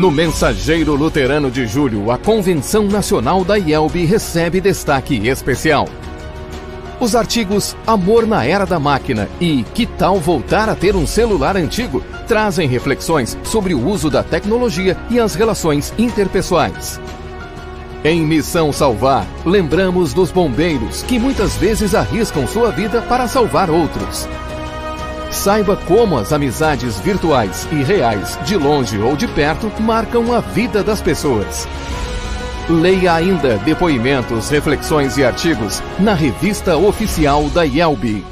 No Mensageiro Luterano de Julho, a Convenção Nacional da IELB recebe destaque especial. Os artigos Amor na Era da Máquina e Que tal voltar a ter um celular antigo trazem reflexões sobre o uso da tecnologia e as relações interpessoais. Em Missão Salvar, lembramos dos bombeiros que muitas vezes arriscam sua vida para salvar outros. Saiba como as amizades virtuais e reais, de longe ou de perto, marcam a vida das pessoas. Leia ainda depoimentos, reflexões e artigos na revista oficial da IELB.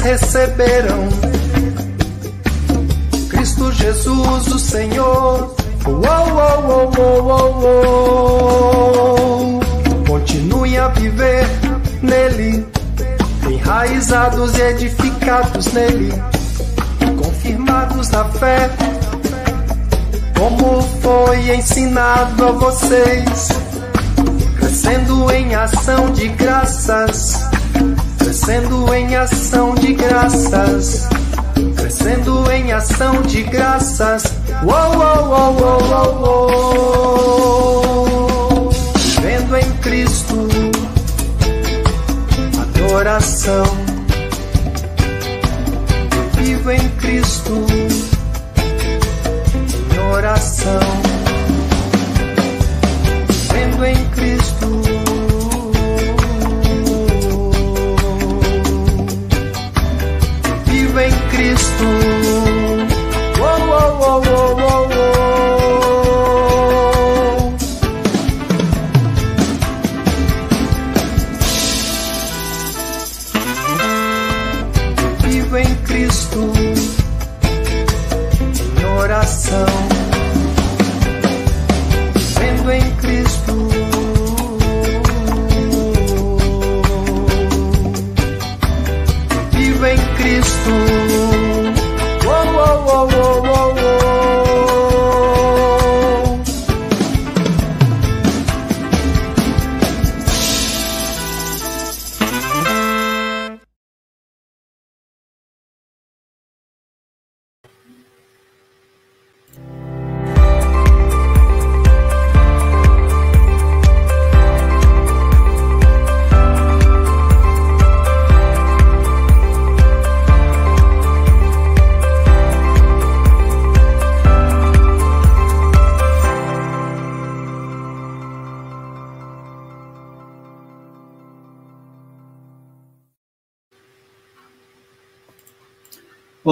receberão. Cristo Jesus, o Senhor. Oh, oh, oh, oh, Continue a viver nele, enraizados e edificados nele, confirmados na fé, como foi ensinado a vocês, crescendo em ação de graças crescendo em ação de graças, crescendo em ação de graças. Uou, uou, uou, uou, uou, vivendo em Cristo, adoração.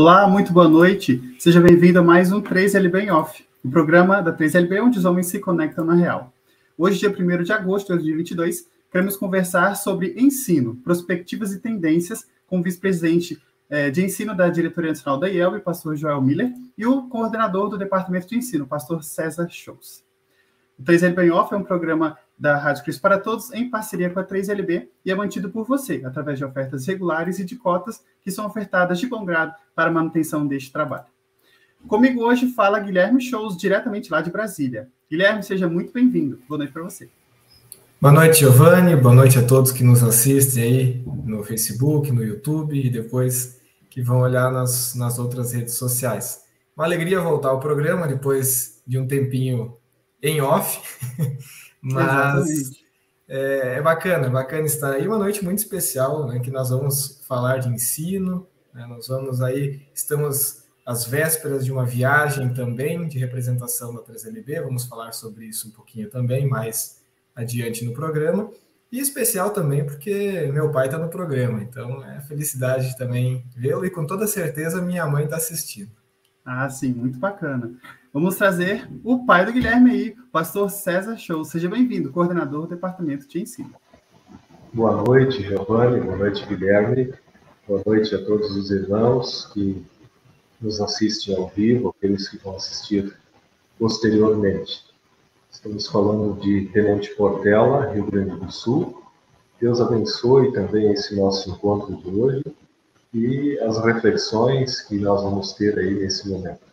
Olá, muito boa noite. Seja bem-vindo a mais um 3LB em Off, o programa da 3LB onde os homens se conectam na real. Hoje, dia 1 de agosto de 2022, queremos conversar sobre ensino, perspectivas e tendências com o vice-presidente eh, de ensino da Diretoria Nacional da IELB, pastor Joel Miller, e o coordenador do Departamento de Ensino, pastor César Shows. O 3LB em Off é um programa da Rádio Cristo para Todos, em parceria com a 3LB, e é mantido por você, através de ofertas regulares e de cotas que são ofertadas de bom grado para a manutenção deste trabalho. Comigo hoje fala Guilherme Shows, diretamente lá de Brasília. Guilherme, seja muito bem-vindo. Boa noite para você. Boa noite, Giovanni. Boa noite a todos que nos assistem aí no Facebook, no YouTube e depois que vão olhar nas, nas outras redes sociais. Uma alegria voltar ao programa depois de um tempinho em off. Mas é, é, bacana, é bacana estar aí. Uma noite muito especial, né, que nós vamos falar de ensino. Né, nós vamos aí, estamos às vésperas de uma viagem também de representação da 3LB. Vamos falar sobre isso um pouquinho também, mais adiante no programa. E especial também porque meu pai está no programa, então é felicidade também vê-lo e com toda certeza minha mãe está assistindo. Ah, sim, muito bacana. Vamos trazer o pai do Guilherme aí, pastor César Show. Seja bem-vindo, coordenador do Departamento de Ensino. Boa noite, Giovanni. Boa noite, Guilherme. Boa noite a todos os irmãos que nos assistem ao vivo, aqueles que vão assistir posteriormente. Estamos falando de Tenente Portela, Rio Grande do Sul. Deus abençoe também esse nosso encontro de hoje e as reflexões que nós vamos ter aí nesse momento.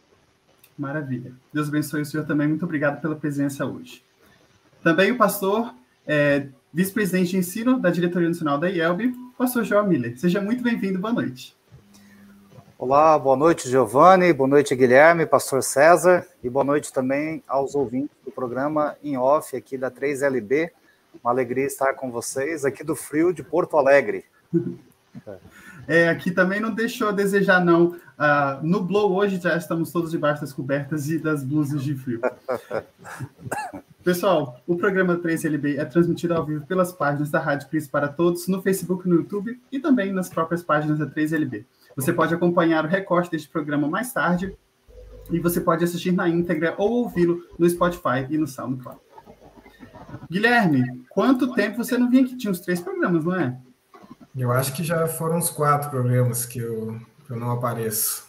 Maravilha. Deus abençoe o senhor também. Muito obrigado pela presença hoje. Também o pastor, é, vice-presidente de ensino da Diretoria Nacional da IELB, pastor João Miller. Seja muito bem-vindo. Boa noite. Olá, boa noite, Giovanni. Boa noite, Guilherme, pastor César. E boa noite também aos ouvintes do programa em off aqui da 3LB. Uma alegria estar com vocês aqui do frio de Porto Alegre. É, aqui também não deixou a desejar, não. Uh, nublou hoje, já estamos todos debaixo das cobertas e das blusas de frio. Pessoal, o programa 3LB é transmitido ao vivo pelas páginas da Rádio Cris para Todos, no Facebook, no YouTube e também nas próprias páginas da 3LB. Você pode acompanhar o recorte deste programa mais tarde e você pode assistir na íntegra ou ouvi-lo no Spotify e no SoundCloud. Guilherme, quanto tempo você não vinha aqui? Tinha uns três programas, não é? Eu acho que já foram uns quatro programas que eu, que eu não apareço.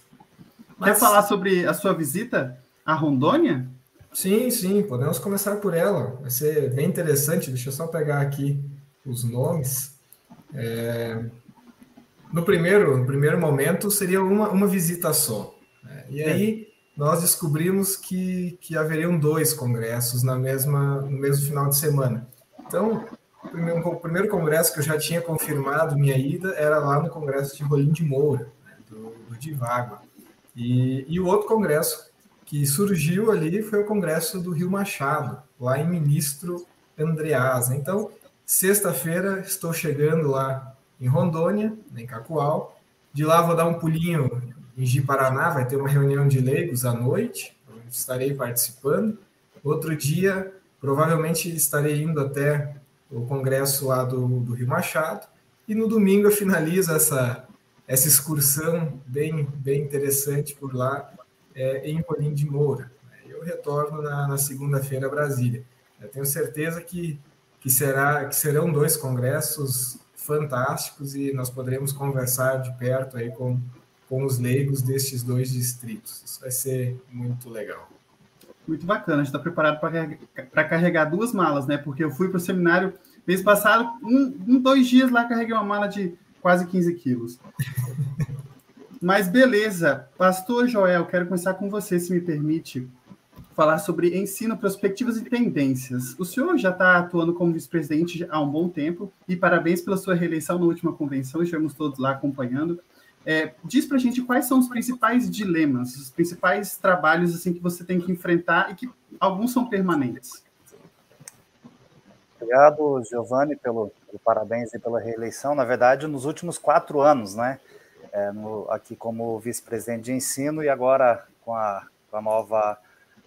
Mas... Quer falar sobre a sua visita a Rondônia? Sim, sim, podemos começar por ela. Vai ser bem interessante. Deixa eu só pegar aqui os nomes. É... No, primeiro, no primeiro momento seria uma, uma visita só. Né? E aí nós descobrimos que, que haveriam dois congressos na mesma, no mesmo final de semana. Então, o primeiro congresso que eu já tinha confirmado minha ida era lá no congresso de Rolim de Moura, né, do, do Divago. E, e o outro congresso que surgiu ali foi o congresso do Rio Machado, lá em Ministro Andreasa. Então, sexta-feira estou chegando lá em Rondônia, em Cacoal. De lá vou dar um pulinho em Ji-Paraná, vai ter uma reunião de leigos à noite, estarei participando. Outro dia, provavelmente estarei indo até o congresso lá do, do Rio Machado, e no domingo eu finalizo essa, essa excursão bem, bem interessante por lá, é, em Colim de Moura. Eu retorno na, na segunda-feira a Brasília. Eu tenho certeza que, que, será, que serão dois congressos fantásticos e nós poderemos conversar de perto aí com, com os leigos destes dois distritos. Isso vai ser muito legal. Muito bacana, a gente está preparado para carregar duas malas, né? Porque eu fui para o seminário mês passado, um, um, dois dias lá, carreguei uma mala de quase 15 quilos. Mas beleza, Pastor Joel, quero começar com você, se me permite, falar sobre ensino, perspectivas e tendências. O senhor já está atuando como vice-presidente há um bom tempo e parabéns pela sua reeleição na última convenção, estivemos todos lá acompanhando. É, diz para a gente quais são os principais dilemas, os principais trabalhos assim que você tem que enfrentar e que alguns são permanentes. Obrigado, Giovanni, pelo, pelo parabéns e pela reeleição. Na verdade, nos últimos quatro anos, né? É, no, aqui como vice-presidente de ensino e agora com a, com a nova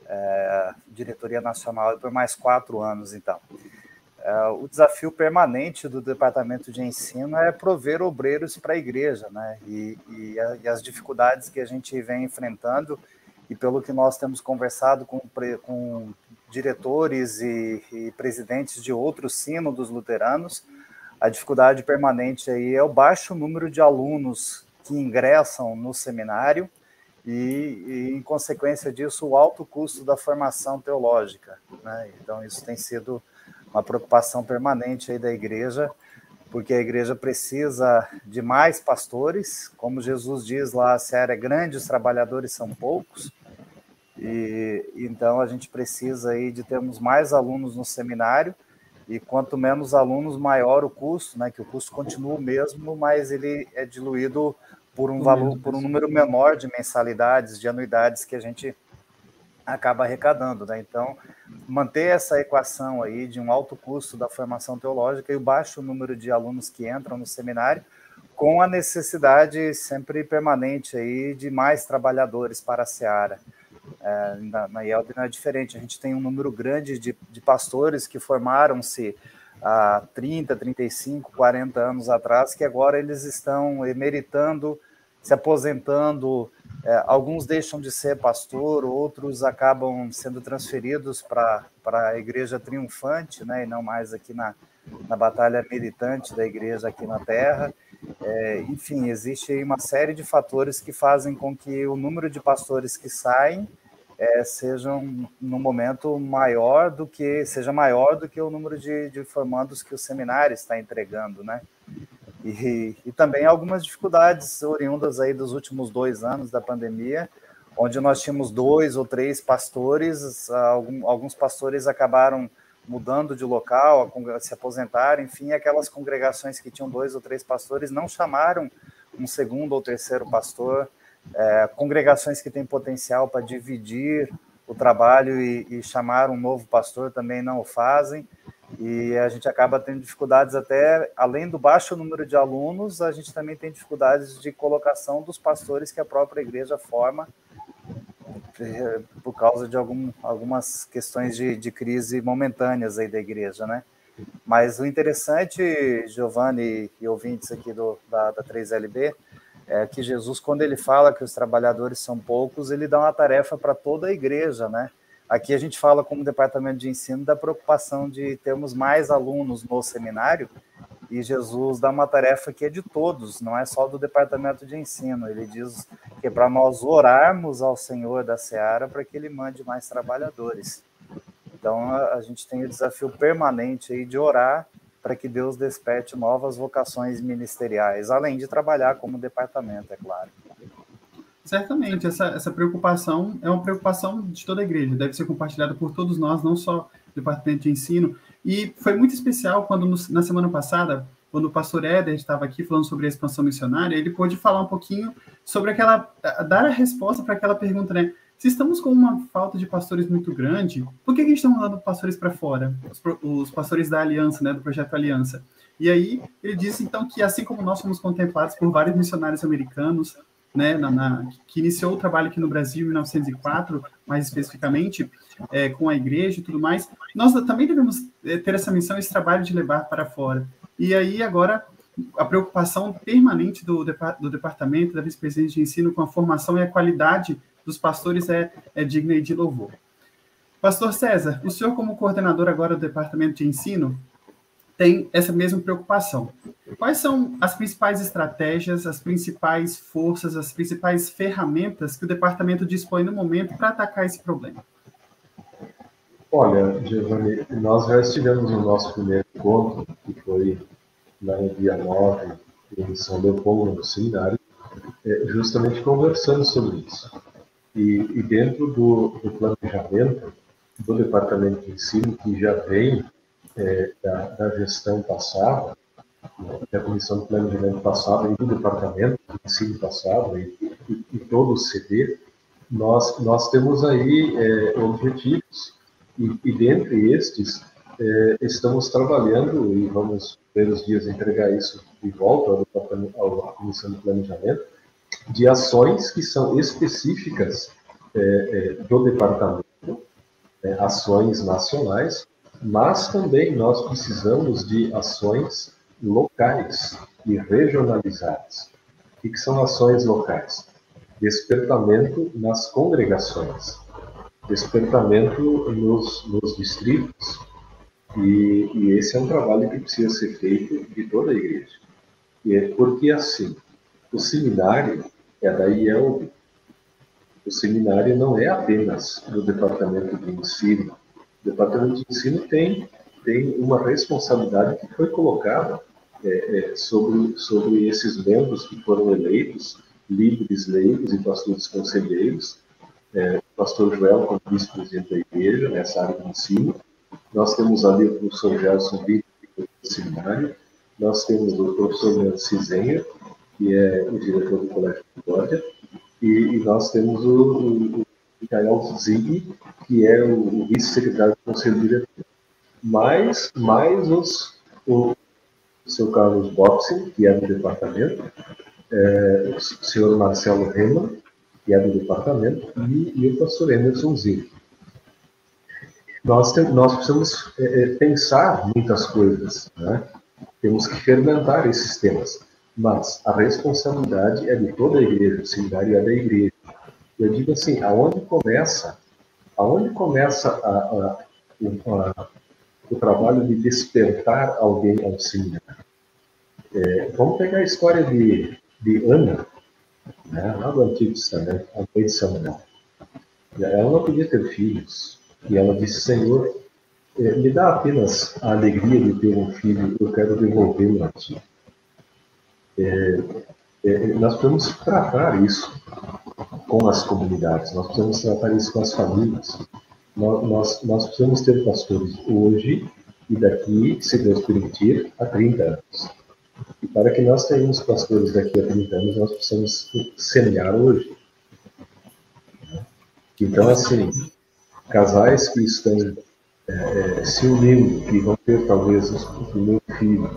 é, diretoria nacional por mais quatro anos, então. É, o desafio permanente do departamento de ensino é prover obreiros para a igreja, né? E, e, a, e, as dificuldades que a gente vem enfrentando, e pelo que nós temos conversado com, com diretores e, e presidentes de outros sínodos luteranos, a dificuldade permanente aí é o baixo número de alunos que ingressam no seminário e, em consequência disso, o alto custo da formação teológica. Né? Então, isso tem sido uma preocupação permanente aí da igreja, porque a igreja precisa de mais pastores, como Jesus diz lá, a seara é grande, os trabalhadores são poucos, e então a gente precisa aí de termos mais alunos no seminário, e quanto menos alunos, maior o custo, né? Que o custo continua o mesmo, mas ele é diluído por um valor, por um número menor de mensalidades, de anuidades que a gente acaba arrecadando, né? Então, manter essa equação aí de um alto custo da formação teológica e o baixo número de alunos que entram no seminário, com a necessidade sempre permanente aí de mais trabalhadores para a seara. É, na, na IELB não é diferente, a gente tem um número grande de, de pastores que formaram-se há 30, 35, 40 anos atrás, que agora eles estão emeritando, se aposentando, é, alguns deixam de ser pastor, outros acabam sendo transferidos para a igreja triunfante, né, e não mais aqui na, na batalha militante da igreja aqui na Terra. É, enfim, existe uma série de fatores que fazem com que o número de pastores que saem é, sejam no momento maior do que seja maior do que o número de, de formandos que o seminário está entregando, né? E, e também algumas dificuldades oriundas aí dos últimos dois anos da pandemia, onde nós tínhamos dois ou três pastores, alguns pastores acabaram mudando de local, se aposentaram, enfim, aquelas congregações que tinham dois ou três pastores não chamaram um segundo ou terceiro pastor, é, congregações que têm potencial para dividir o trabalho e, e chamar um novo pastor também não o fazem e a gente acaba tendo dificuldades até além do baixo número de alunos, a gente também tem dificuldades de colocação dos pastores que a própria igreja forma eh, por causa de algum, algumas questões de, de crise momentâneas aí da igreja, né? Mas o interessante, Giovanni e ouvintes aqui do, da, da 3LB, é que Jesus, quando ele fala que os trabalhadores são poucos, ele dá uma tarefa para toda a igreja, né? Aqui a gente fala como departamento de ensino da preocupação de termos mais alunos no seminário e Jesus dá uma tarefa que é de todos, não é só do departamento de ensino. Ele diz que é para nós orarmos ao Senhor da Seara para que ele mande mais trabalhadores. Então a gente tem o desafio permanente aí de orar para que Deus desperte novas vocações ministeriais, além de trabalhar como departamento, é claro. Certamente, essa, essa preocupação é uma preocupação de toda a igreja, deve ser compartilhada por todos nós, não só o departamento de ensino. E foi muito especial quando, no, na semana passada, quando o pastor Éder estava aqui falando sobre a expansão missionária, ele pôde falar um pouquinho sobre aquela, dar a resposta para aquela pergunta, né? Se estamos com uma falta de pastores muito grande, por que, que estão mandando pastores para fora? Os, os, pastores da Aliança, né, do projeto Aliança. E aí ele disse então que assim como nós fomos contemplados por vários missionários americanos, né, na, na, que iniciou o trabalho aqui no Brasil em 1904, mais especificamente, é, com a igreja e tudo mais, nós também devemos é, ter essa missão, esse trabalho de levar para fora. E aí, agora, a preocupação permanente do, do departamento, da vice-presidência de ensino com a formação e a qualidade dos pastores é, é digna de louvor. Pastor César, o senhor, como coordenador agora do departamento de ensino, tem essa mesma preocupação. Quais são as principais estratégias, as principais forças, as principais ferramentas que o departamento dispõe no momento para atacar esse problema? Olha, Giovanni, nós já estivemos no nosso primeiro encontro, que foi lá no dia 9, em São Leopoldo, no seminário, é, justamente conversando sobre isso. E, e dentro do, do planejamento do departamento de ensino, que já vem é, da, da, gestão passada, da comissão de planejamento passada e do departamento de ensino passado e, e, e, todo o CD, nós, nós temos aí é, objetivos e, e dentre estes é, estamos trabalhando e vamos ver os dias entregar isso de volta ao, à comissão de planejamento de ações que são específicas é, é, do departamento, é, ações nacionais mas também nós precisamos de ações locais e regionalizadas. O que são ações locais? Despertamento nas congregações, despertamento nos, nos distritos, e, e, esse é um trabalho que precisa ser feito de toda a igreja. E é porque assim, o seminário é da IELB. O seminário não é apenas do departamento de ensino. Departamento de ensino tem, tem uma responsabilidade que foi colocada é, é, sobre, sobre esses membros que foram eleitos, líderes leigos e pastores conselheiros, é, pastor Joel como vice-presidente da igreja nessa área de ensino, nós temos ali o professor Gerson Vitor, do seminário, nós temos o professor Leandro Cizenha, que é o diretor do Colégio Concórdia, e, e nós temos o, o Michael Zig, que é o, vice-secretário do Conselho Diretor. Mais, mais os, o, seu Carlos Boxing, que é do departamento, é, o senhor Marcelo Reman, que é do departamento, e, e o pastor Emerson Zig. Nós, nós precisamos é, é, pensar muitas coisas, né? temos que fermentar esses temas, mas a responsabilidade é de toda a igreja, o seminário é da igreja. Eu digo assim, aonde começa, aonde começa a, a, a, o trabalho de despertar alguém ao seminário? É, vamos pegar a história de, de Ana, né, lá do Antigo Testamento, a mãe de Samuel. Ela não podia ter filhos, e ela disse, Senhor, é, me dá apenas a alegria de ter um filho, eu quero devolvê-lo a ti. É, é, nós precisamos tratar isso com as comunidades, nós precisamos tratar isso com as famílias. Nós, nós, nós precisamos ter pastores hoje e daqui, se Deus permitir, a 30 anos. E para que nós tenhamos pastores daqui a 30 anos, nós precisamos semear hoje. Então, assim, casais que estão é, se unindo, que vão ter talvez o filho,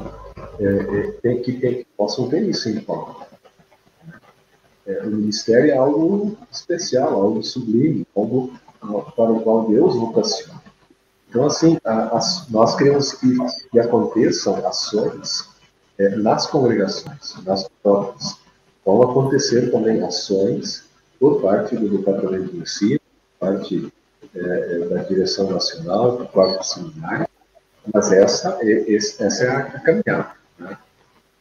é, é, que, que possam ter isso em pauta. O ministério é algo especial, algo sublime, algo para o qual Deus vocaciona. Então, assim, a, a, nós queremos que, que aconteçam ações é, nas congregações, nas próprias. Vão acontecer também ações por parte do Departamento de Ensino, por parte é, da direção nacional, do seminário, mas essa, é, essa é a caminhada. Né?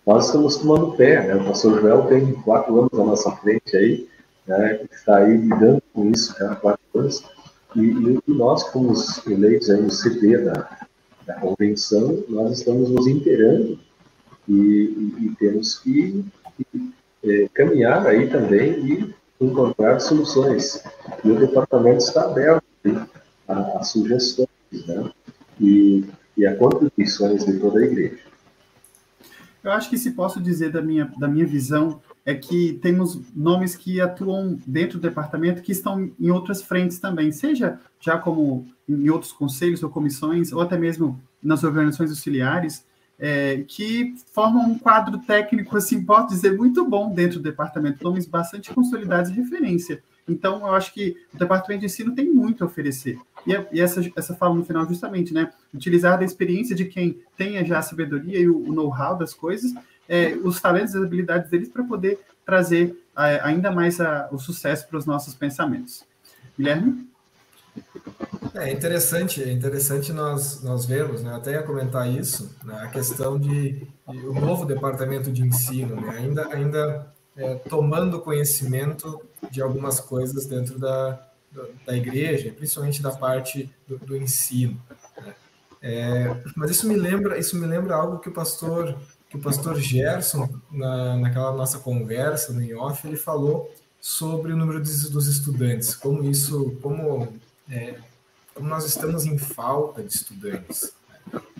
Nós estamos tomando pé, né? o pastor Joel tem quatro anos à nossa frente aí, né? está aí lidando com isso há quatro anos, e, e nós, como os eleitos aí no CD da, da convenção, nós estamos nos inteirando e, e, e temos que, que é, caminhar aí também e encontrar soluções. E o departamento está aberto a, a sugestões né? e, e a contribuições de toda a igreja. Eu acho que se posso dizer da minha, da minha visão é que temos nomes que atuam dentro do departamento que estão em outras frentes também, seja já como em outros conselhos ou comissões, ou até mesmo nas organizações auxiliares, é, que formam um quadro técnico, assim, posso dizer, muito bom dentro do departamento, nomes bastante consolidados e referência. Então, eu acho que o departamento de ensino tem muito a oferecer. E, e essa, essa fala no final, justamente, né? Utilizar da experiência de quem tenha já a sabedoria e o, o know-how das coisas, é, os talentos e as habilidades deles para poder trazer é, ainda mais a, o sucesso para os nossos pensamentos. Guilherme? É interessante, é interessante nós, nós vermos, né, até ia comentar isso, né, a questão de, de, o novo departamento de ensino, né, ainda, ainda é, tomando conhecimento de algumas coisas dentro da, da igreja, principalmente da parte do, do ensino. Né. É, mas isso me lembra, isso me lembra algo que o pastor, que o pastor Gerson na, naquela nossa conversa no off, ele falou sobre o número de, dos estudantes, como isso, como é, como nós estamos em falta de estudantes,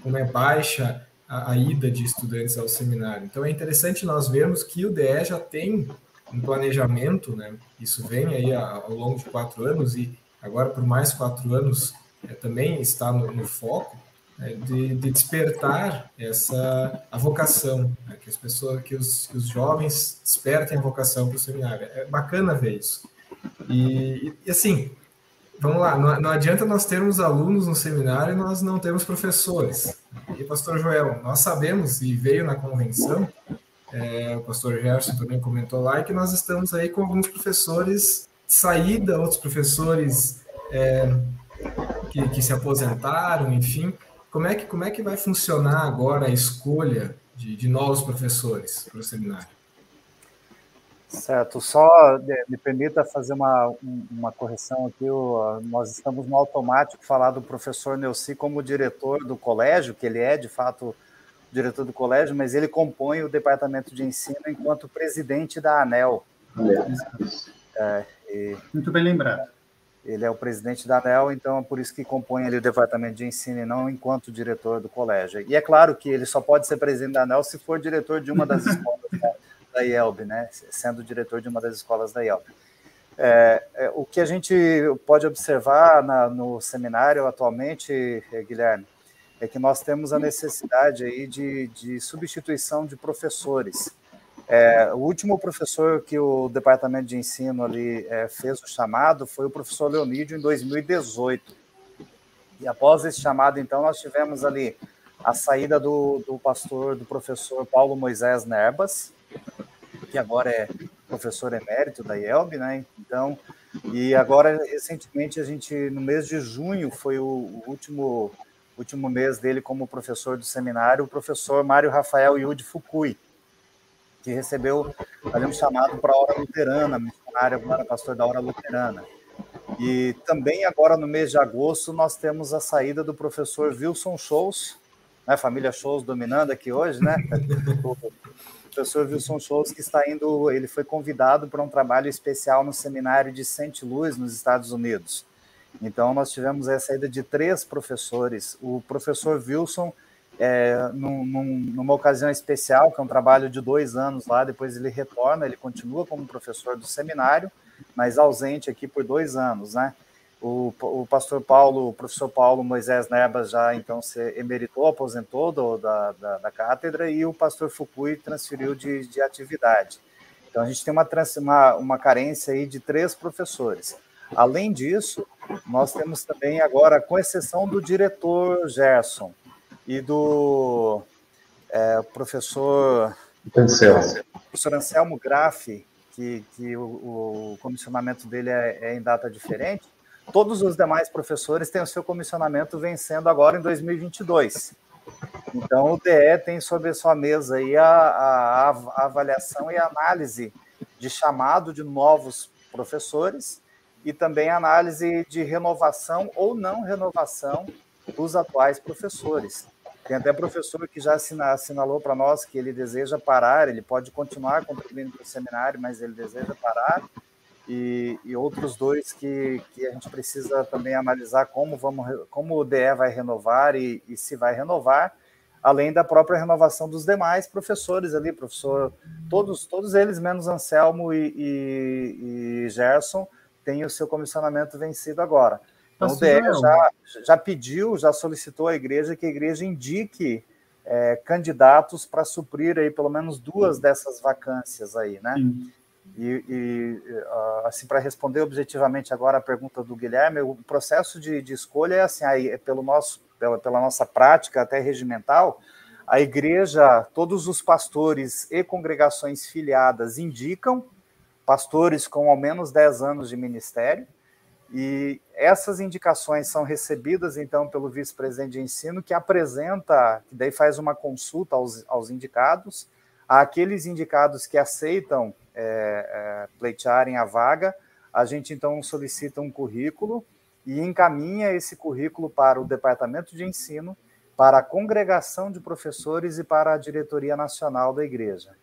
como é baixa a, a, ida de estudantes ao seminário. Então é interessante nós vermos que o DE já tem um planejamento, né? Isso vem aí ao longo de quatro anos e agora por mais quatro anos é, também está no, no foco é, de, de, despertar essa a vocação, né? que as pessoas, que os, que os jovens despertem a vocação para o seminário. É bacana ver isso. E, e assim, vamos lá, não, não, adianta nós termos alunos no seminário e nós não temos professores. E, pastor Joel, nós sabemos, e veio na convenção, é, o pastor Gerson também comentou lá, que nós estamos aí com alguns professores de saída, outros professores é, que, que se aposentaram, enfim. Como é que, como é que vai funcionar agora a escolha de, de novos professores para o seminário? Certo, só me permita fazer uma, uma correção aqui. Nós estamos no automático falar do professor Neuci como diretor do colégio, que ele é de fato diretor do colégio, mas ele compõe o departamento de ensino enquanto presidente da ANEL. É, Muito bem lembrado. Ele é o presidente da ANEL, então é por isso que compõe ali o departamento de ensino e não enquanto diretor do colégio. E é claro que ele só pode ser presidente da ANEL se for diretor de uma das escolas da, da IELB, né? sendo diretor de uma das escolas da IELB. É, é, o que a gente pode observar na, no seminário atualmente, Guilherme, é que nós temos a necessidade aí de, de substituição de professores. É, o último professor que o departamento de ensino ali é, fez o chamado foi o professor Leonídio em 2018. E após esse chamado, então, nós tivemos ali a saída do, do pastor, do professor Paulo Moisés Nerbas, que agora é professor emérito da IELB, né? Então, e agora, recentemente, a gente, no mês de junho, foi o, o último, último mês dele como professor do seminário, o professor Mário Rafael Yudi Fukui que recebeu ali um chamado para a hora luterana, missionário agora pastor da hora luterana. E também agora no mês de agosto nós temos a saída do professor Wilson Shows, né, família Shows dominando aqui hoje, né? O professor Wilson Shows que está indo, ele foi convidado para um trabalho especial no seminário de St. Louis, nos Estados Unidos. Então nós tivemos a saída de três professores. O professor Wilson é, num, num, numa ocasião especial, que é um trabalho de dois anos lá, depois ele retorna, ele continua como professor do seminário, mas ausente aqui por dois anos, né? O, o pastor Paulo, o professor Paulo Moisés Nebas já então se emeritou, aposentou do, da, da, da, cátedra e o pastor Fukui transferiu de, de atividade. Então a gente tem uma, uma, uma carência aí de três professores. Além disso, nós temos também agora, com exceção do diretor Gerson, e do é, professor Anselmo. professor Anselmo Graffi, que, que o, o comissionamento dele é, é, em data diferente, todos os demais professores têm o seu comissionamento vencendo agora em 2022. Então, o DE tem sobre a sua mesa aí a, a, a avaliação e a análise de chamado de novos professores e também análise de renovação ou não renovação dos atuais professores. Tem até professor que já assinalou para nós que ele deseja parar, ele pode continuar contribuindo para o seminário, mas ele deseja parar. E, e, outros dois que, que a gente precisa também analisar como, vamos, como o DE vai renovar e, e se vai renovar, além da própria renovação dos demais professores ali, professor, todos, todos eles, menos Anselmo e, e, e Gerson, têm o seu comissionamento vencido agora. Então, o DE já, já pediu, já solicitou à igreja que a igreja indique é, candidatos para suprir aí pelo menos duas dessas vacâncias aí, né? Sim. E, e assim, para responder objetivamente agora a pergunta do Guilherme, o processo de, de escolha é assim, aí, é pelo nosso, pela, pela nossa prática até regimental, a igreja, todos os pastores e congregações filiadas indicam pastores com ao menos 10 anos de ministério, e essas indicações são recebidas, então, pelo vice-presidente de ensino, que apresenta, que daí faz uma consulta aos, aos indicados, aqueles indicados que aceitam é, é, pleitearem a vaga, a gente então solicita um currículo e encaminha esse currículo para o departamento de ensino, para a congregação de professores e para a diretoria nacional da igreja.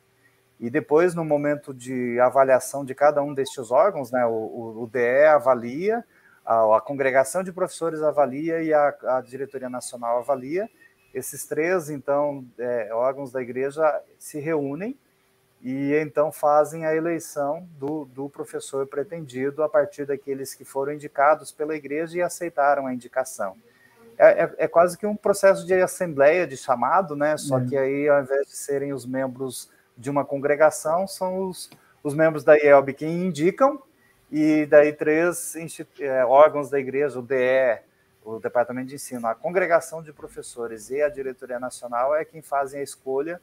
E depois, no momento de avaliação de cada um destes órgãos, né, o, o DE avalia, a, a, congregação de professores avalia e a, a diretoria nacional avalia. Esses três, então, é, órgãos da igreja se reúnem e então fazem a eleição do, do professor pretendido a partir daqueles que foram indicados pela igreja e aceitaram a indicação. É, é, é quase que um processo de assembleia, de chamado, né? Só é. que aí, ao invés de serem os membros de uma congregação são os, os membros da IELB que indicam e daí três é, órgãos da igreja, o DE, o Departamento de Ensino, a Congregação de Professores e a Diretoria Nacional é quem fazem a escolha.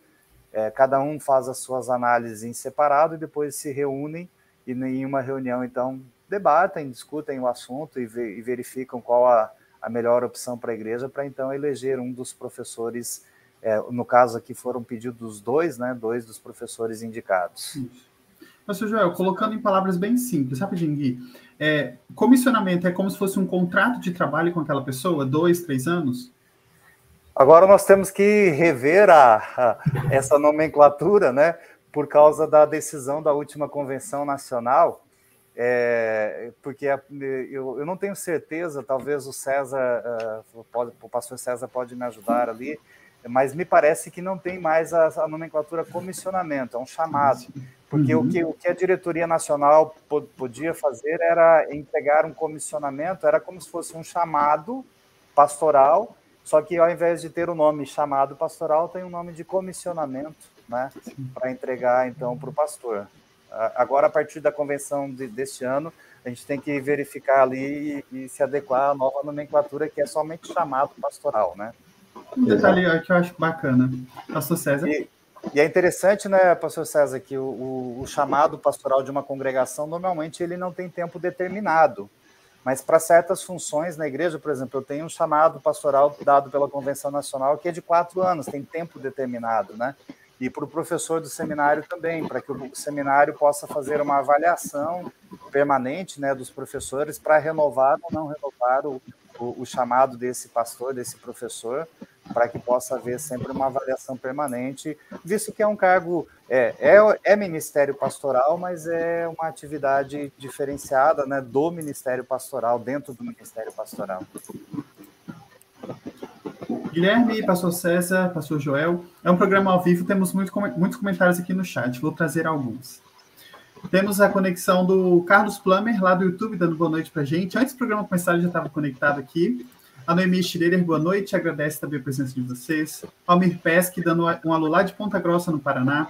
É, cada um faz as suas análises em separado e depois se reúnem e em uma reunião, então, debatem, discutem o assunto e, e verificam qual a, a melhor opção para a igreja para então eleger um dos professores. É, no caso aqui foram pedidos dois, né? Dois dos professores indicados. Isso. Pastor Joel, colocando em palavras bem simples, rapidinho, Gui. É, comissionamento é como se fosse um contrato de trabalho com aquela pessoa, dois, três anos? Agora nós temos que rever a, a, essa nomenclatura, né? Por causa da decisão da última convenção nacional, é, porque eu, eu, não tenho certeza, talvez o César, uh, pode, o pastor César pode me ajudar ali, mas me parece que não tem mais a, a nomenclatura comissionamento, é um chamado. Porque uhum. o, que, o que a diretoria nacional podia fazer era entregar um comissionamento, era como se fosse um chamado pastoral, só que ao invés de ter o nome chamado pastoral, tem um nome de comissionamento, né, para entregar então para o pastor. Agora, a partir da convenção de, deste ano, a gente tem que verificar ali e, e, se adequar à nova nomenclatura, que é somente chamado pastoral, né? Um detalhe que eu acho bacana. Pastor César. E, e é interessante, né, pastor César, que o, o, o, chamado pastoral de uma congregação, normalmente, ele não tem tempo determinado. Mas para certas funções na igreja, por exemplo, eu tenho um chamado pastoral dado pela Convenção Nacional que é de quatro anos, tem tempo determinado, né? E para o professor do seminário também, para que o seminário possa fazer uma avaliação permanente né, dos professores para renovar ou não renovar o, o, o chamado desse pastor, desse professor, para que possa haver sempre uma avaliação permanente, visto que é um cargo, é, é, é, ministério pastoral, mas é uma atividade diferenciada né, do ministério pastoral, dentro do ministério pastoral. Guilherme, pastor César, pastor Joel, é um programa ao vivo, temos muito, muitos comentários aqui no chat, vou trazer alguns. Temos a conexão do Carlos Plummer, lá do YouTube, dando boa noite para gente. Antes do programa começar, ele já estava conectado aqui. A Noemi Schreier, boa noite, agradece também a presença de vocês. Almir Pesque, dando um alô lá de Ponta Grossa, no Paraná.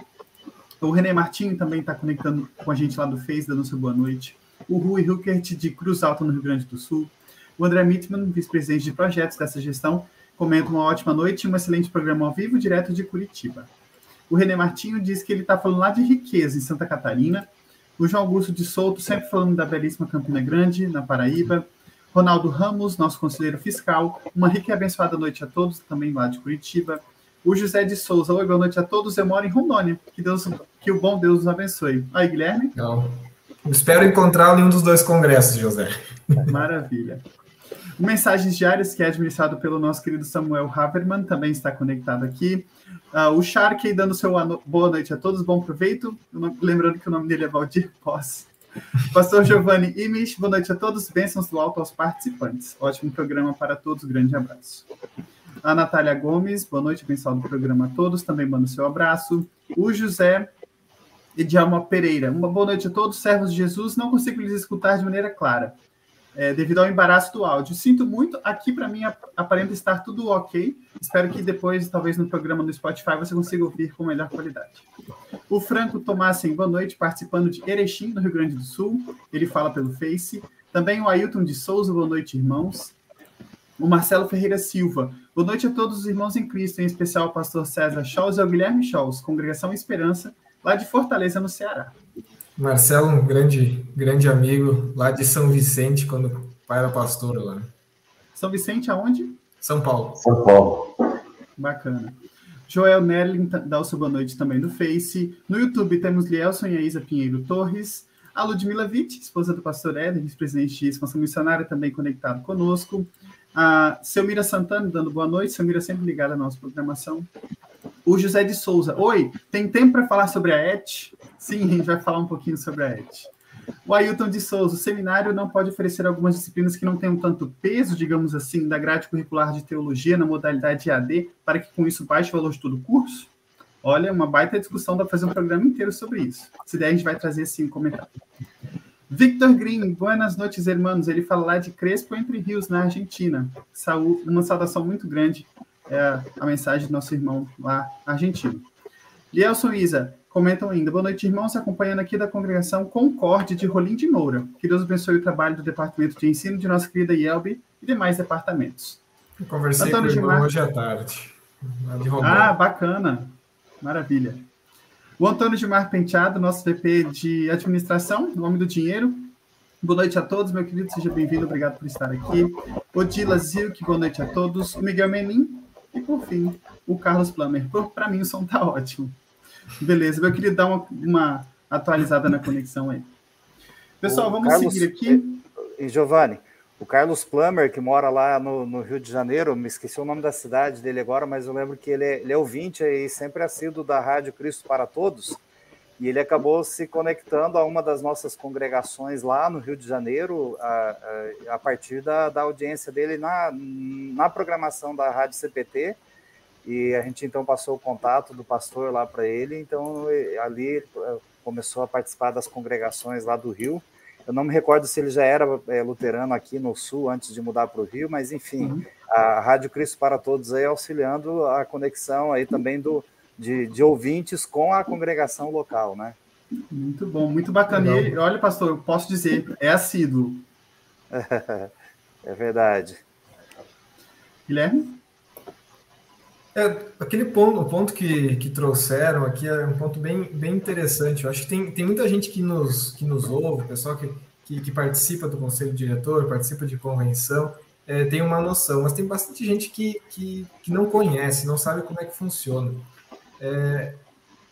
O René Martins também está conectando com a gente lá do Face, dando seu boa noite. O Rui Huckert, de Cruz Alta, no Rio Grande do Sul. O André Mittman, vice-presidente de projetos dessa gestão, comenta uma ótima noite e um excelente programa ao vivo, direto de Curitiba. O René Martinho diz que ele está falando lá de riqueza, em Santa Catarina. O João Augusto de Souto, sempre falando da belíssima Campina Grande, na Paraíba. Ronaldo Ramos, nosso conselheiro fiscal. Uma rica e abençoada noite a todos, também lá de Curitiba. O José de Souza, oi, boa noite a todos. Eu moro em Rondônia. Que, Deus, que o bom Deus nos abençoe. Aí, Guilherme? Não. Espero encontrá-lo em um dos dois congressos, José. Maravilha. O Mensagens Diárias, que é administrado pelo nosso querido Samuel Haverman, também está conectado aqui. Uh, o Shark dando seu boa noite a todos, bom proveito. Lembrando que o nome dele é Valdir Posse. Pastor Giovanni Imish, boa noite a todos, bênçãos do alto aos participantes. Ótimo programa para todos, grande abraço. A Natália Gomes, boa noite, abençoado programa a todos, também manda seu abraço. O José Edjalma Pereira, uma boa noite a todos, servos de Jesus, não consigo lhes escutar de maneira clara é, devido ao embaraço do áudio. Sinto muito, aqui para mim aparenta estar tudo ok. Espero que depois, talvez no programa no Spotify, você consiga ouvir com melhor qualidade. O Franco Tomassen, boa noite, participando de Erechim, no Rio Grande do Sul. Ele fala pelo Face. Também o Ailton de Souza, boa noite, irmãos. O Marcelo Ferreira Silva, boa noite a todos os irmãos em Cristo, em especial ao pastor César Scholz e ao Guilherme Scholz, Congregação Esperança, lá de Fortaleza, no Ceará. Marcelo, um grande, grande amigo lá de São Vicente, quando o pai era pastor lá. São Vicente aonde? São Paulo. São Paulo. Bacana. Joel Nerlin dá o seu boa noite também no Face. No YouTube temos Lielson e a Isa Pinheiro Torres. A Ludmila Witt, esposa do pastor Éder, vice-presidente de expansão missionária, também conectado conosco. A Selmira Santana dando boa noite. Selmira sempre ligada à nossa programação. O José de Souza. Oi, tem tempo para falar sobre a ET? Sim, a gente vai falar um pouquinho sobre a ET. O Ailton de Souza, o seminário não pode oferecer algumas disciplinas que não tenham tanto peso, digamos assim, da grade curricular de teologia na modalidade EAD, para que com isso baixe o valor de todo o curso? Olha, uma baita discussão, dá para fazer um programa inteiro sobre isso. Se der, a gente vai trazer sim um comentário. Victor Green, buenas noites, irmãos. Ele fala lá de Crespo Entre Rios, na Argentina. Saúde, uma saudação muito grande é a mensagem do nosso irmão lá argentino. Lielson Isa, Comentam ainda. Boa noite, irmãos. Acompanhando aqui da congregação Concorde de Rolim de Moura. Que Deus abençoe o trabalho do Departamento de Ensino de nossa querida IELB e demais departamentos. Eu conversei Antônio com o irmão hoje à tarde. Ah, bacana. Maravilha. O Antônio Gilmar Penteado, nosso VP de Administração, nome do dinheiro. Boa noite a todos, meu querido, seja bem-vindo, obrigado por estar aqui. Odila Zilk, boa noite a todos. O Miguel Menin e, por fim, o Carlos Plummer. Para mim, o som tá ótimo. Beleza, eu queria dar uma, uma atualizada na conexão aí. Pessoal, o vamos Carlos, seguir aqui. E Giovanni, o Carlos Plummer, que mora lá no, no, Rio de Janeiro, me esqueci o nome da cidade dele agora, mas eu lembro que ele é, ele é ouvinte e sempre assíduo da Rádio Cristo para Todos. E ele acabou se conectando a uma das nossas congregações lá no Rio de Janeiro, a, a, a partir da, da audiência dele na, na programação da Rádio CPT. E a gente então passou o contato do pastor lá para ele, então ali eh, começou a participar das congregações lá do Rio. Eu não me recordo se ele já era é, luterano aqui no Sul antes de mudar para o Rio, mas enfim, uhum. a Rádio Cristo para Todos aí auxiliando a conexão aí também do, de, de ouvintes com a congregação local, né? Muito bom, muito bacana. E olha, pastor, eu posso dizer, é assíduo. é verdade. Guilherme? É, aquele ponto, o ponto que, que trouxeram aqui é um ponto bem, bem interessante. Eu acho que tem, tem muita gente que nos, que nos ouve, pessoal que, que, que participa do conselho diretor, participa de convenção, é, tem uma noção, mas tem bastante gente que, que, que não conhece, não sabe como é que funciona. É,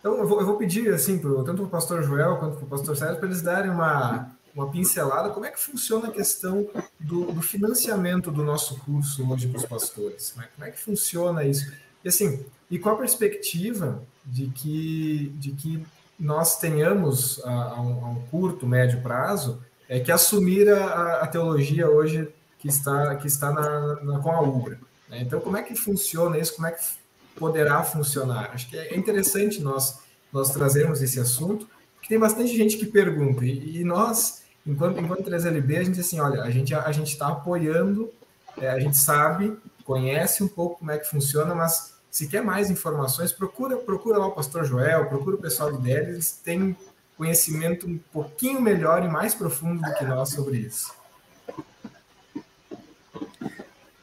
então, eu vou, eu vou pedir, assim, pro, tanto para o pastor Joel quanto para o pastor Sérgio, para eles darem uma, uma pincelada como é que funciona a questão do, do financiamento do nosso curso hoje para os pastores. Como é, como é que funciona isso? E assim, e com a perspectiva de que, de que nós tenhamos a, a, um, a um, curto, médio prazo, é que assumir a, a teologia hoje que está, que está na, na com a Ubra. Né? Então, como é que funciona isso? Como é que poderá funcionar? Acho que é interessante nós, nós trazermos esse assunto, porque tem bastante gente que pergunta, e, e nós, enquanto, enquanto 3LB, a gente assim, olha, a gente a está apoiando, é, a gente sabe, conhece um pouco como é que funciona, mas se quer mais informações, procura, procura lá o pastor Joel, procura o pessoal do DEL, eles têm conhecimento um pouquinho melhor e mais profundo do que nós sobre isso.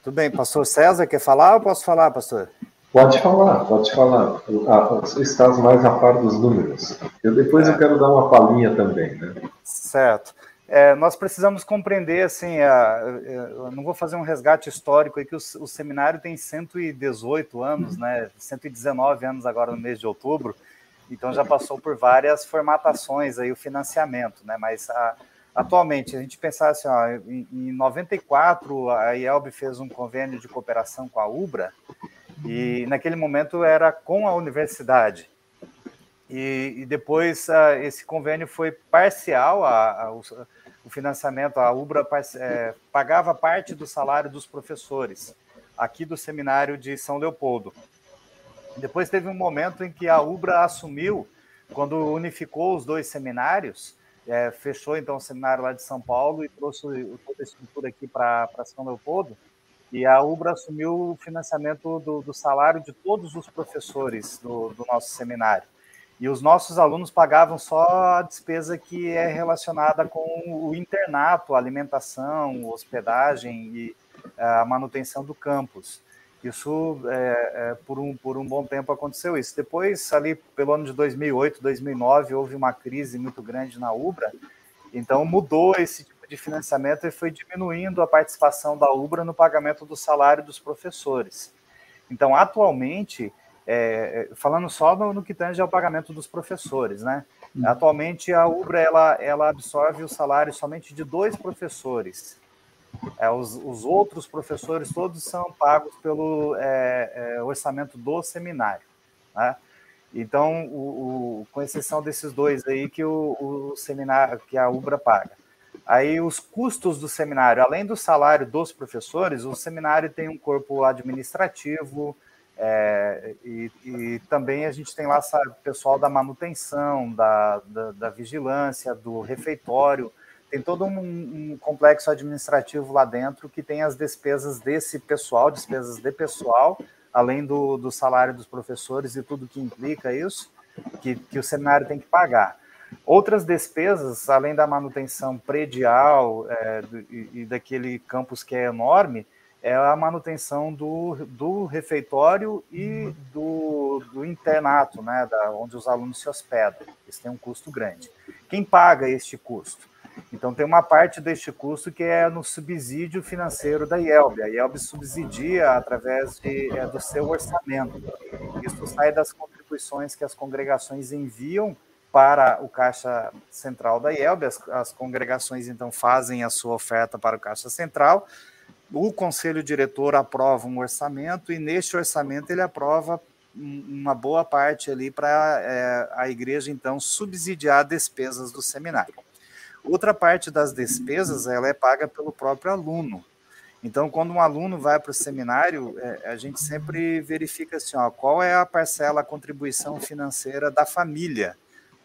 Tudo bem, pastor César, quer falar ou posso falar, pastor? Pode falar, pode falar. Ah, você está mais a par dos números. Eu depois é. eu quero dar uma palhinha também, né? Certo é, nós precisamos compreender, assim, a, eu não vou fazer um resgate histórico aí, que o, o, seminário tem 118 anos, né, 119 anos agora no mês de outubro, então já passou por várias formatações aí o financiamento, né, mas a, atualmente, a gente pensar assim, ó, em, em 94 a IELB fez um convênio de cooperação com a UBRA, e naquele momento era com a universidade, e, e depois uh, esse convênio foi parcial, a, a, o financiamento, a UBRA é, pagava parte do salário dos professores aqui do seminário de São Leopoldo. Depois teve um momento em que a UBRA assumiu, quando unificou os dois seminários, é, fechou então o seminário lá de São Paulo e trouxe toda a estrutura aqui para São Leopoldo, e a UBRA assumiu o financiamento do, do salário de todos os professores do, do nosso seminário. E os nossos alunos pagavam só a despesa que é relacionada com o internato, a alimentação, hospedagem e é, a manutenção do campus. Isso, é, é, por, um, por um bom tempo, aconteceu isso. Depois, ali pelo ano de 2008, 2009, houve uma crise muito grande na UBRA, então mudou esse de financiamento e foi diminuindo a participação da UBRA no pagamento do salário dos professores. Então, atualmente, é, é, falando só no, no, que tange ao pagamento dos professores, né? Hum. Atualmente a UBRA ela, ela absorve o salário somente de dois professores. É, os, os, outros professores todos são pagos pelo é, é orçamento do seminário, né? Então, o, o, com exceção desses dois aí que o, o seminário, que a UBRA paga. Aí os custos do seminário, além do salário dos professores, o seminário tem um corpo administrativo, é, e, e, também a gente tem lá o pessoal da manutenção, da, da, da, vigilância, do refeitório. Tem todo um, um, complexo administrativo lá dentro que tem as despesas desse pessoal, despesas de pessoal, além do, do salário dos professores e tudo que implica isso. que, que o seminário tem que pagar. Outras despesas, além da manutenção predial é, e, e daquele campus que é enorme, é a manutenção do, do refeitório e do, do internato, né, da, onde os alunos se hospedam. Isso tem um custo grande. Quem paga este custo? Então, tem uma parte deste custo que é no subsídio financeiro da IELB. A IELB subsidia através de, é, do seu orçamento. Isso sai das contribuições que as congregações enviam para o Caixa Central da IELB. As, as congregações, então, fazem a sua oferta para o Caixa Central o conselho diretor aprova um orçamento e neste orçamento ele aprova uma boa parte ali para é, a igreja então subsidiar despesas do seminário. Outra parte das despesas ela é paga pelo próprio aluno. Então, quando um aluno vai para o seminário, é, a gente sempre verifica assim, ó, qual é a parcela, a contribuição financeira da família,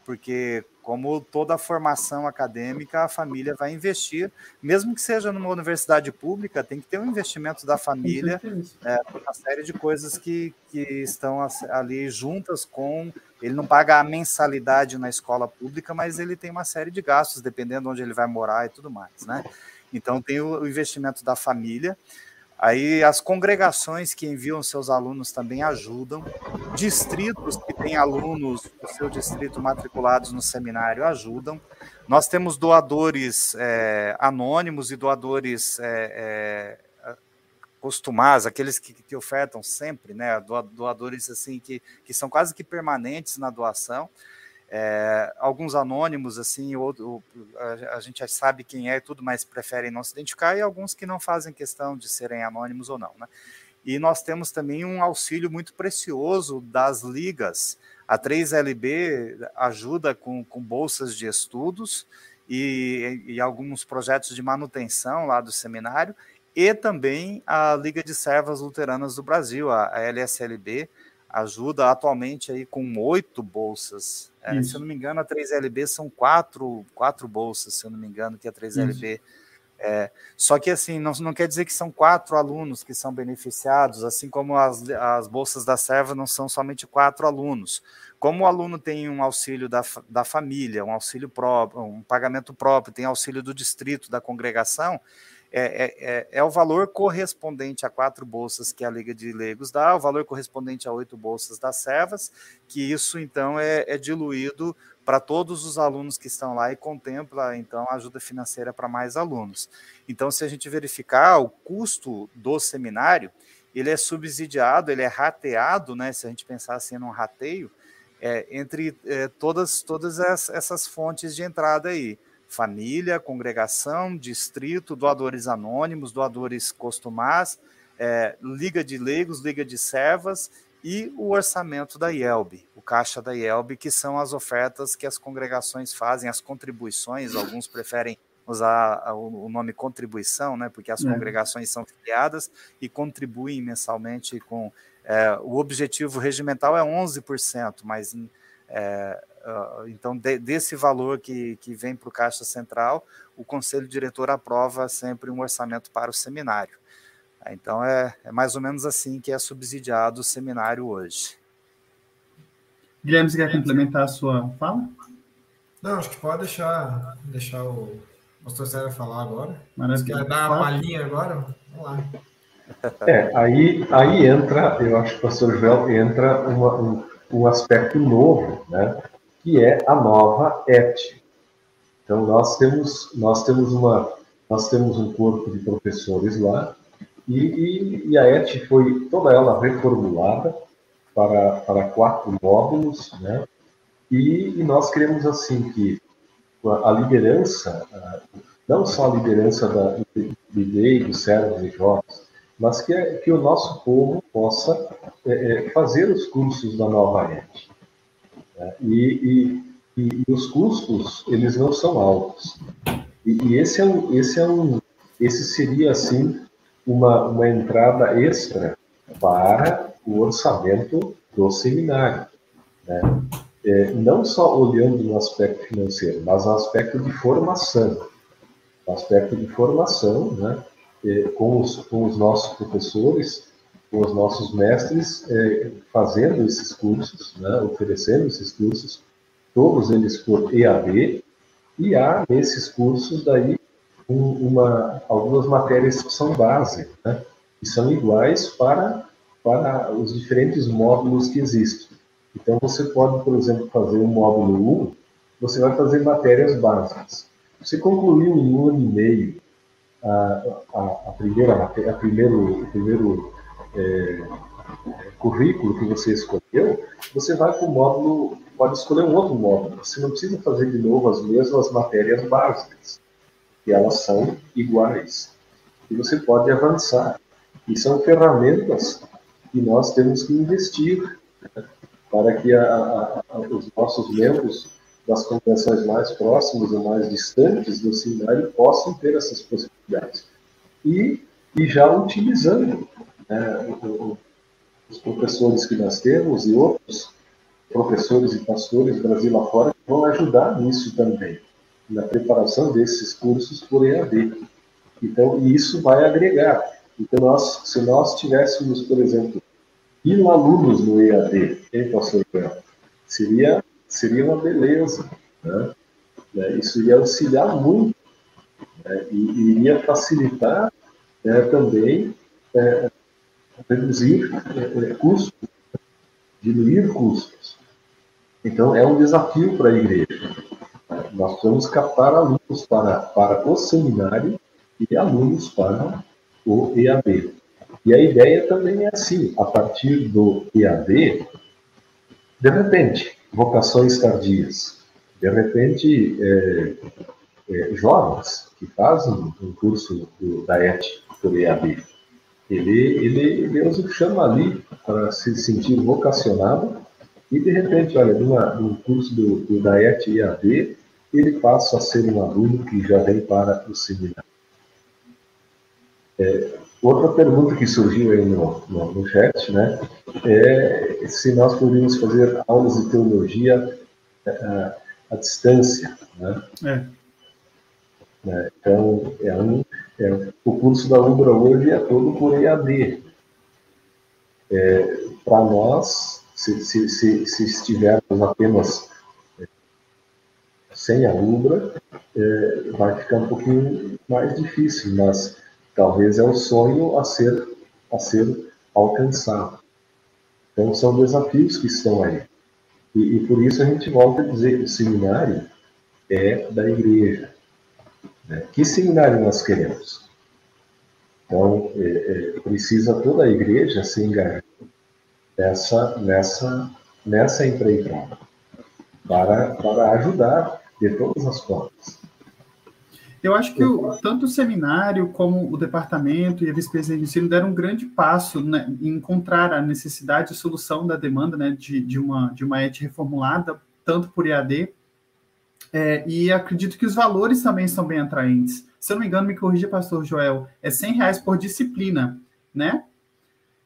porque como toda formação acadêmica, a família vai investir, mesmo que seja numa universidade pública, tem que ter um investimento da família, é, uma série de coisas que, que estão ali juntas com. Ele não paga a mensalidade na escola pública, mas ele tem uma série de gastos, dependendo de onde ele vai morar e tudo mais, né? Então tem o investimento da família. Aí as congregações que enviam seus alunos também ajudam. Distritos que têm alunos do seu distrito matriculados no seminário ajudam. Nós temos doadores é, anônimos e doadores é, é, costumados, aqueles que, que, ofertam sempre, né? Doadores assim que, que são quase que permanentes na doação. É, alguns anônimos, assim, ou, a, a, gente sabe quem é e tudo, mas preferem não se identificar, e alguns que não fazem questão de serem anônimos ou não. Né? E nós temos também um auxílio muito precioso das ligas. A 3LB ajuda com, com bolsas de estudos e, e alguns projetos de manutenção lá do seminário, e também a Liga de Servas Luteranas do Brasil, a, a LSLB, ajuda atualmente aí com oito bolsas. É, se eu não me engano, a 3LB são quatro, quatro bolsas, se eu não me engano, que a 3LB. É, só que assim, não, não quer dizer que são quatro alunos que são beneficiados, assim como as, as bolsas da serva não são somente quatro alunos. Como o aluno tem um auxílio da, da família, um auxílio próprio, um pagamento próprio, tem auxílio do distrito, da congregação, é, é, é, é, o valor correspondente a quatro bolsas que a Liga de Leigos dá, o valor correspondente a oito bolsas das servas, que isso então é, é diluído para todos os alunos que estão lá e contempla então ajuda financeira para mais alunos. Então, se a gente verificar o custo do seminário, ele é subsidiado, ele é rateado, né? Se a gente pensar assim num rateio, é, entre é, todas, todas essas fontes de entrada aí família, congregação, distrito, doadores anônimos, doadores costumais, é, liga de leigos, liga de servas e o orçamento da IELB, o caixa da IELB, que são as ofertas que as congregações fazem, as contribuições, alguns preferem usar o nome contribuição, né, porque as é. congregações são filiadas e contribuem mensalmente com... É, o objetivo regimental é 11%, mas é, Uh, então, de, desse valor que, que vem para o Caixa Central, o Conselho Diretor aprova sempre um orçamento para o seminário. Uh, então, é, é, mais ou menos assim que é subsidiado o seminário hoje. Guilherme, você quer complementar a sua fala? Não, acho que pode deixar, deixar o pastor Sérgio falar agora. Maravilha. Você quer dar uma palhinha agora? Vamos lá. É, aí, aí entra, eu acho que o pastor Joel entra uma, um, um aspecto novo, né? Que é a nova ET. Então nós temos nós temos uma nós temos um corpo de professores lá e, e, e a ET foi toda ela reformulada para, para quatro módulos, né? E, e nós queremos assim que a liderança, não só a liderança da BD, dos servos e jovens, mas que, que o nosso povo possa é, é fazer os cursos da nova ET. Né? E, e, e, os custos, eles não são altos. E, e, esse, é um, esse, é um, esse seria, assim, uma, uma entrada extra para o orçamento do seminário. Né? É, não só olhando no aspecto financeiro, mas no aspecto de formação. No aspecto de formação, né? É, com, os, com os nossos professores, os nossos mestres é, fazendo esses cursos, né, oferecendo esses cursos, todos eles por EAD, e há nesses cursos daí um, uma, algumas matérias que são base, né, que são iguais para, para os diferentes módulos que existem. Então, você pode, por exemplo, fazer um módulo 1, você vai fazer matérias básicas. Você concluiu em um ano e meio a, a, a primeira, a primeiro, o primeiro é, currículo que você escolheu, você vai para o módulo, pode escolher um outro módulo. Você não precisa fazer de novo as mesmas matérias básicas, que elas são iguais. E você pode avançar. E são ferramentas que nós temos que investir né, para que a, a, os nossos membros das congregações mais próximas ou mais distantes do seminário possam ter essas possibilidades. E, e já utilizando né, os professores que nós temos e outros professores e pastores Brasil afora vão ajudar nisso também, na preparação desses cursos por EAD. Então, isso vai agregar. Então, nós, se nós tivéssemos, por exemplo, mil alunos no EAD, hein, pastor Seria seria uma beleza. Né? É, isso iria auxiliar muito né? e, iria facilitar né, também é, reduzir é, é, custos, diminuir custos. Então, é um desafio para a igreja. Nós vamos captar alunos para, para o seminário e alunos para o EAD. E a ideia também é assim, a partir do EAD, de repente, vocações tardias. De repente, é, é, jovens que fazem um curso do, da ET por EAD, ele, ele, Deus o chama ali para se sentir vocacionado e, de repente, olha, numa, no curso do, do DAET EAD, ele passa a ser um aluno que já vem para o seminário. É, outra pergunta que surgiu aí no, no, no chat, né, é se nós poderíamos fazer aulas de teologia é, à distância, né? É. é então, é um, é, o curso da Ubra hoje é todo por EAD. É, Para nós, se, se, se, se, estivermos apenas é, sem a Ubra, é, vai ficar um pouquinho mais difícil, mas talvez é o sonho a ser, a ser alcançado. Então, são desafios que estão aí. E, e por isso a gente volta a dizer que o seminário é da igreja. Né? Que seminário nós queremos? Então, é, é, precisa toda a igreja se engajar nessa, nessa, nessa empreitada para, para ajudar de todas as formas. Eu acho que o, tanto o seminário como o departamento e a vice-presidência de ensino deram um grande passo né, em encontrar a necessidade e solução da demanda né, de, de, uma, de uma ET reformulada, tanto por EAD, é, e acredito que os valores também são bem atraentes. Se eu não me engano, me corrija, pastor Joel, é 100 reais por disciplina, né?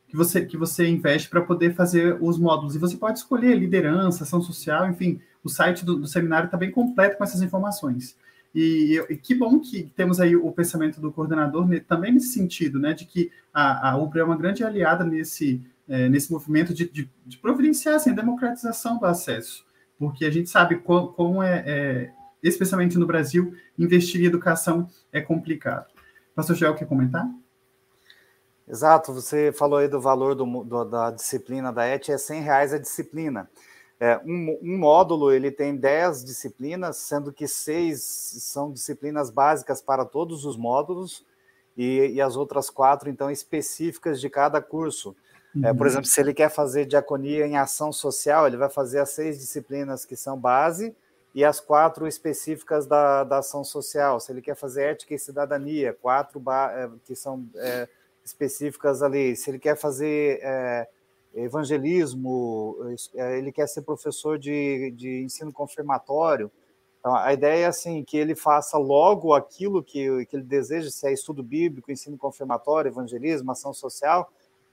Que você, que você investe para poder fazer os módulos. E você pode escolher liderança, ação social, enfim, o site do, do seminário está bem completo com essas informações. E, e, que bom que temos aí o pensamento do coordenador também nesse sentido, né, de que a, a UBRA é uma grande aliada nesse, é, nesse movimento de, de, de, providenciar assim, a democratização do acesso, porque a gente sabe como, é, é, especialmente no Brasil, investir em educação é complicado. Pastor Joel, quer comentar? Exato, você falou aí do valor do, do, da disciplina da ET, é 100 reais a disciplina. É, um, um, módulo ele tem 10 disciplinas, sendo que seis são disciplinas básicas para todos os módulos e, e as outras quatro, então, específicas de cada curso. Uhum. É, por uhum. exemplo, se ele quer fazer diaconia em ação social, ele vai fazer as seis disciplinas que são base e as quatro específicas da, da ação social. Se ele quer fazer ética e cidadania, quatro é, que são é, específicas ali. Se ele quer fazer é, evangelismo, ele quer ser professor de, de ensino confirmatório. Então, a ideia é assim que ele faça logo aquilo que, que ele deseja, se é estudo bíblico, ensino confirmatório, evangelismo, ação social,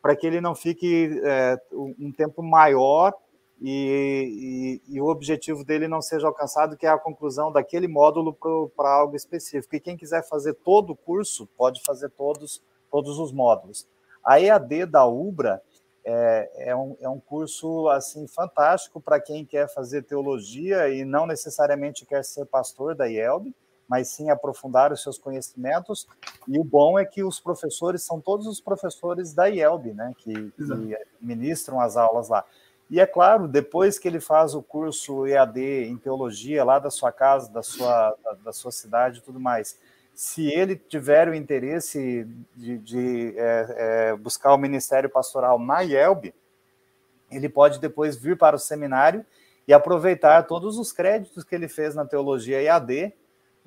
para que ele não fique é, um tempo maior e, e, e, o objetivo dele não seja alcançado, que é a conclusão daquele módulo para algo específico. E quem quiser fazer todo o curso, pode fazer todos, todos os módulos. A EAD da UBRA é, é, um, é um curso assim fantástico para quem quer fazer teologia e não necessariamente quer ser pastor da IELB, mas sim aprofundar os seus conhecimentos. E o bom é que os professores são todos os professores da IELB, né, que, que ministram as aulas lá. E é claro, depois que ele faz o curso EAD em teologia lá da sua casa, da sua, da, da sua cidade e tudo mais, se ele tiver o interesse de, de é, é, buscar o ministério pastoral na IELB, ele pode depois vir para o seminário e aproveitar todos os créditos que ele fez na teologia EAD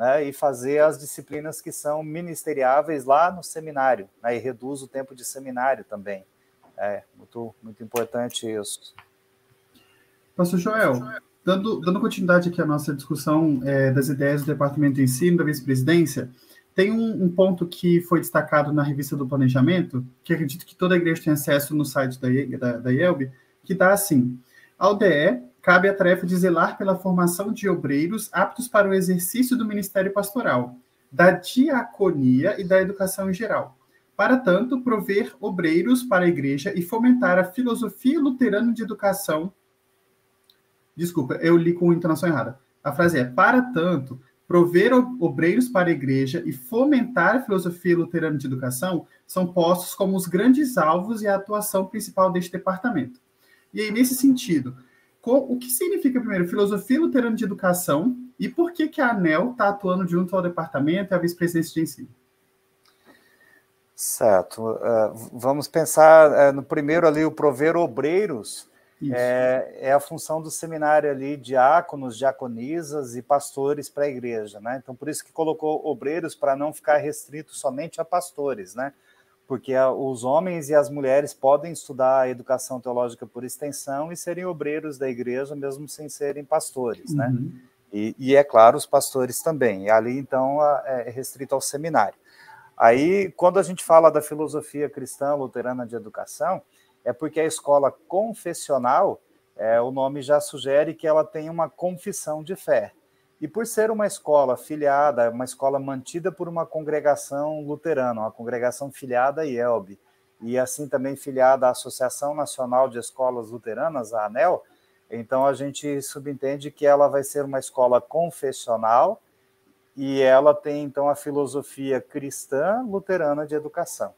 né, e fazer as disciplinas que são ministeriáveis lá no seminário, né, e reduz o tempo de seminário também. É muito, muito importante isso. Pastor Joel, dando, dando continuidade aqui à nossa discussão é, das ideias do Departamento de Ensino da Vice-Presidência, tem um, um, ponto que foi destacado na revista do Planejamento, que acredito que toda a igreja tem acesso no site da, da, da IELB, que dá assim: DE cabe a tarefa de zelar pela formação de obreiros aptos para o exercício do ministério pastoral, da diaconia e da educação em geral. Para tanto, prover obreiros para a igreja e fomentar a filosofia luterana de educação Desculpa, eu li com a entonação errada. A frase é: para tanto, prover obreiros para a igreja e fomentar a filosofia luterana de educação são postos como os grandes alvos e a atuação principal deste departamento. E aí, nesse sentido, o que significa, primeiro, filosofia luterana de educação e por que, que a ANEL está atuando junto ao departamento e à vice-presidência de ensino? Certo. Uh, vamos pensar uh, no primeiro ali, o prover obreiros é, é, a função do seminário ali, diáconos, diaconisas e pastores para a igreja, né? Então, por isso que colocou obreiros para não ficar restrito somente a pastores, né? Porque os homens e as mulheres podem estudar a educação teológica por extensão e serem obreiros da igreja, mesmo sem serem pastores, né? uhum. né? E, e, é claro, os pastores também. E ali, então, é restrito ao seminário. Aí, quando a gente fala da filosofia cristã luterana de educação, é porque a escola confessional, é, o nome já sugere que ela tem uma confissão de fé. E por ser uma escola filiada, uma escola mantida por uma congregação luterana, uma congregação filiada à IELB, e assim também filiada à Associação Nacional de Escolas Luteranas, a ANEL, então a gente subentende que ela vai ser uma escola confessional e ela tem então a filosofia cristã luterana de educação.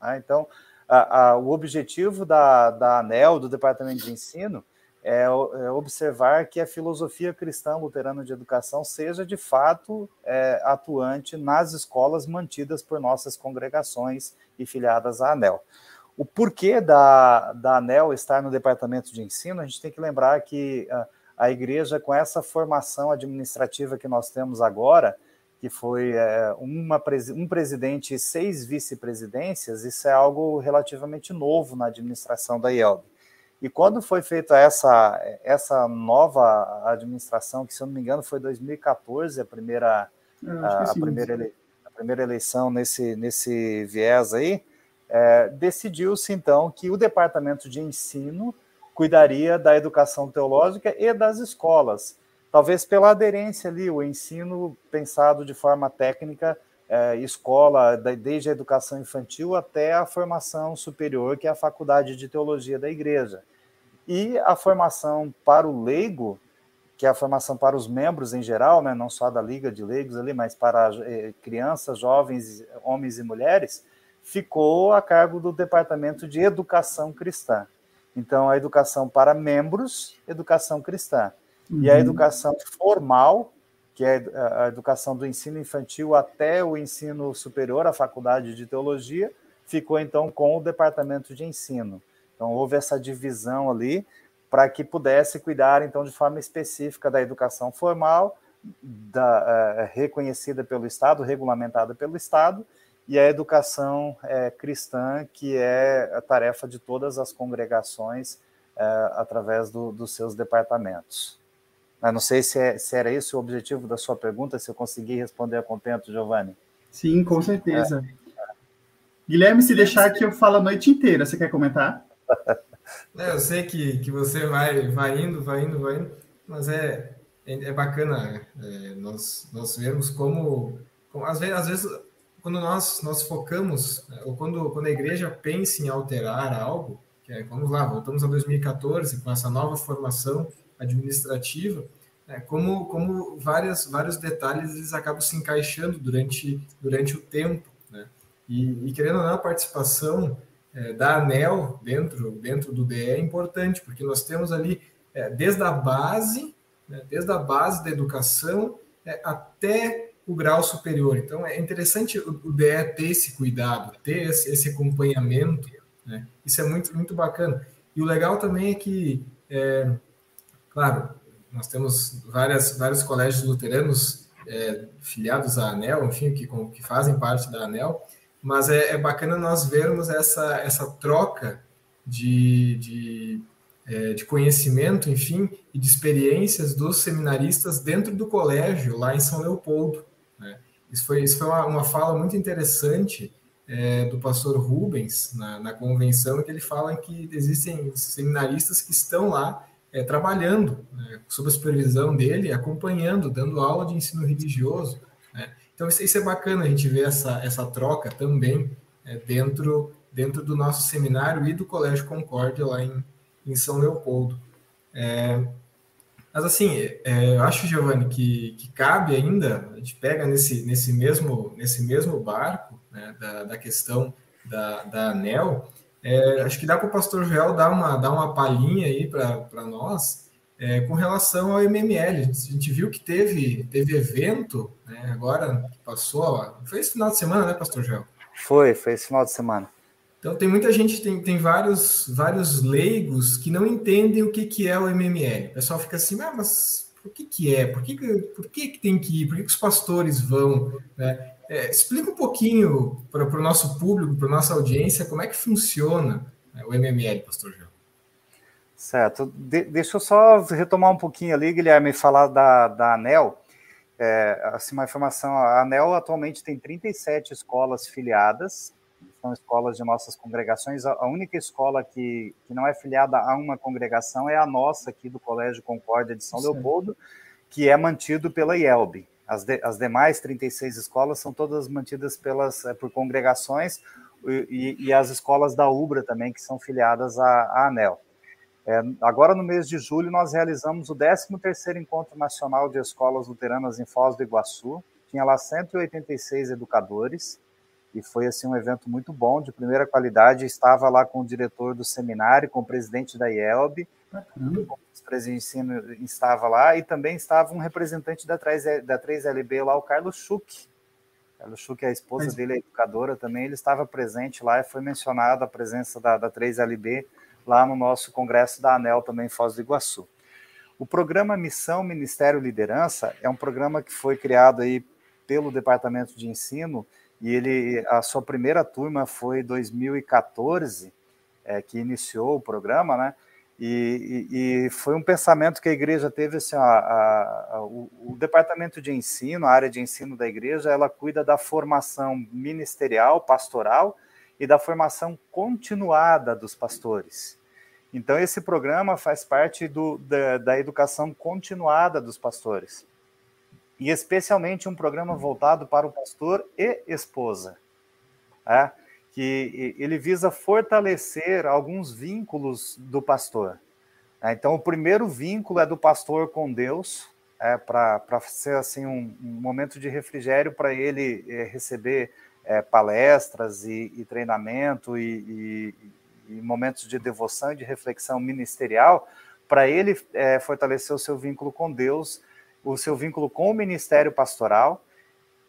Ah, então, a, a, o objetivo da, da ANEL, do Departamento de Ensino, é, é, observar que a filosofia cristã luterana de educação seja de fato é, atuante nas escolas mantidas por nossas congregações e filiadas à ANEL. O porquê da, da ANEL estar no departamento de ensino, a gente tem que lembrar que a, a igreja, com essa formação administrativa que nós temos agora, que foi é, uma, um presidente e seis vice-presidências, isso é algo relativamente novo na administração da IELB. E quando foi feita essa, essa nova administração, que se eu não me engano foi 2014, a primeira, a, a, primeira, ele, a primeira eleição nesse, nesse viés aí, é, decidiu-se então que o departamento de ensino cuidaria da educação teológica e das escolas talvez pela aderência ali, o ensino pensado de forma técnica, é, escola, desde a educação infantil até a formação superior, que é a faculdade de teologia da igreja. E a formação para o leigo, que é a formação para os membros em geral, né, não só da Liga de Leigos ali, mas para é, crianças, jovens, homens e mulheres, ficou a cargo do Departamento de Educação Cristã. Então, a educação para membros, educação cristã. Uhum. E a uhum. educação formal, que é a educação do ensino infantil até o ensino superior, a faculdade de teologia, ficou então com o departamento de ensino. Então houve essa divisão ali para que pudesse cuidar então de forma específica da educação formal, da, uh, reconhecida pelo Estado, regulamentada pelo Estado, e a educação uh, cristã, que é a tarefa de todas as congregações uh, através do, dos seus departamentos. Eu não sei se, é, se, era esse o objetivo da sua pergunta, se eu consegui responder a contento, Giovanni. Sim, com certeza. É. Guilherme, se deixar aqui, eu falo a noite inteira. Você quer comentar? É, eu sei que, que você vai, vai indo, vai indo, vai indo, mas é, é, bacana é, nós, nós vermos como, como às, vezes, às vezes quando nós, nós focamos, ou quando, quando a igreja pensa em alterar algo, é, vamos lá, voltamos a 2014 com essa nova formação administrativa, é, como, como várias, vários detalhes eles acabam se encaixando durante, durante o tempo. Né? E, e querendo ou não, a participação é, da ANEL dentro, dentro do DE é importante, porque nós temos ali, é, desde a base, né, desde a base da educação é, até o grau superior. Então, é interessante o, o DE ter esse cuidado, ter esse, esse acompanhamento, né? Isso é muito, muito bacana. E o legal também é que, é, claro, nós temos várias, vários colégios luteranos é, filiados à ANEL, enfim, que, que fazem parte da ANEL, mas é, é bacana nós vermos essa, essa troca de, de, é, de conhecimento, enfim, e de experiências dos seminaristas dentro do colégio, lá em São Leopoldo. Né? Isso foi, isso foi uma, uma fala muito interessante é, do pastor Rubens na, na convenção, que ele fala que existem seminaristas que estão lá é, trabalhando né, sob a supervisão dele, acompanhando, dando aula de ensino religioso. Então, isso, isso, é bacana a gente ver essa, essa troca também é, dentro, dentro do nosso seminário e do Colégio Concórdia lá em, em São Leopoldo. É, mas assim, é, eu acho, Giovanni, que, que cabe ainda, a gente pega nesse, nesse, mesmo, nesse mesmo barco né, da, da questão da, da ANEL, é, acho que dá para o pastor Joel dar uma, dar uma palhinha aí para nós é, com relação ao MML. A gente viu que teve, teve evento, né, agora passou, foi esse final de semana, né, pastor Joel? Foi, foi esse final de semana. Então tem muita gente, tem, tem vários, vários leigos que não entendem o que, que é o MML. O pessoal fica assim, ah, mas por que, que é? Por que, que, por que, que tem que ir? Por que, que os pastores vão? Né? É, explica um pouquinho para o nosso público, para a nossa audiência, como é que funciona né, o MML, pastor João. Certo. De, deixa eu só retomar um pouquinho ali, Guilherme, e falar da, da ANEL. É, assim, uma informação, a ANEL atualmente tem 37 escolas filiadas, são escolas de nossas congregações. A única escola que, que não é filiada a uma congregação é a nossa aqui do Colégio Concórdia de São Sim. Leopoldo, que é mantido pela IELB. As, de, as demais 36 escolas são todas mantidas pelas, é, por congregações e, e, as escolas da UBRA também, que são filiadas à, à ANEL. É, agora, no mês de julho, nós realizamos o 13º Encontro Nacional de Escolas Luteranas em Foz do Iguaçu. Tinha lá 186 educadores, e foi assim um evento muito bom, de primeira qualidade. Estava lá com o diretor do seminário, com o presidente da IELB, o presidente de ensino estava lá, e também estava um representante da 3, da 3LB lá, o Carlos Schuch. Carlos Schuch, a esposa Mas... dele, é educadora também, ele estava presente lá e foi mencionada a presença da, da 3LB lá no nosso congresso da ANEL também em Foz do Iguaçu. O programa Missão Ministério Liderança é um programa que foi criado aí pelo Departamento de Ensino e ele, a sua primeira turma foi 2014, é, que iniciou o programa, né? E, e, e, foi um pensamento que a igreja teve assim, a, a, a, o, o, departamento de ensino, a área de ensino da igreja, ela cuida da formação ministerial, pastoral e da formação continuada dos pastores. Então esse programa faz parte do, da, da educação continuada dos pastores e especialmente um programa voltado para o pastor e esposa, é, que ele visa fortalecer alguns vínculos do pastor. É, então, o primeiro vínculo é do pastor com Deus, é, para ser assim um, um, momento de refrigério para ele é, receber é, palestras e, e treinamento e, e, e, momentos de devoção e de reflexão ministerial, para ele é, fortalecer o seu vínculo com Deus o seu vínculo com o Ministério Pastoral.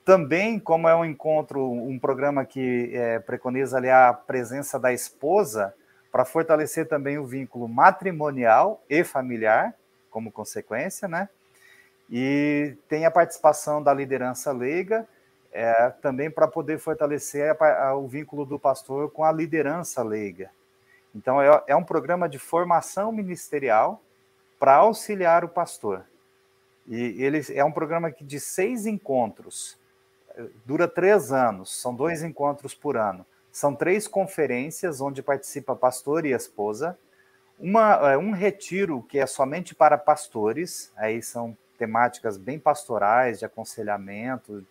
Também, como é um encontro, um programa que é, preconiza ali a presença da esposa, para fortalecer também o vínculo matrimonial e familiar, como consequência, né? E tem a participação da liderança leiga, é, também para poder fortalecer a, a, o vínculo do pastor com a liderança leiga. Então, é, é um programa de formação ministerial para auxiliar o pastor. E ele é um programa que de seis encontros, dura três anos, são dois encontros por ano. São três conferências onde participa pastor e esposa, uma, é, um retiro que é somente para pastores, aí são temáticas bem pastorais, de aconselhamento,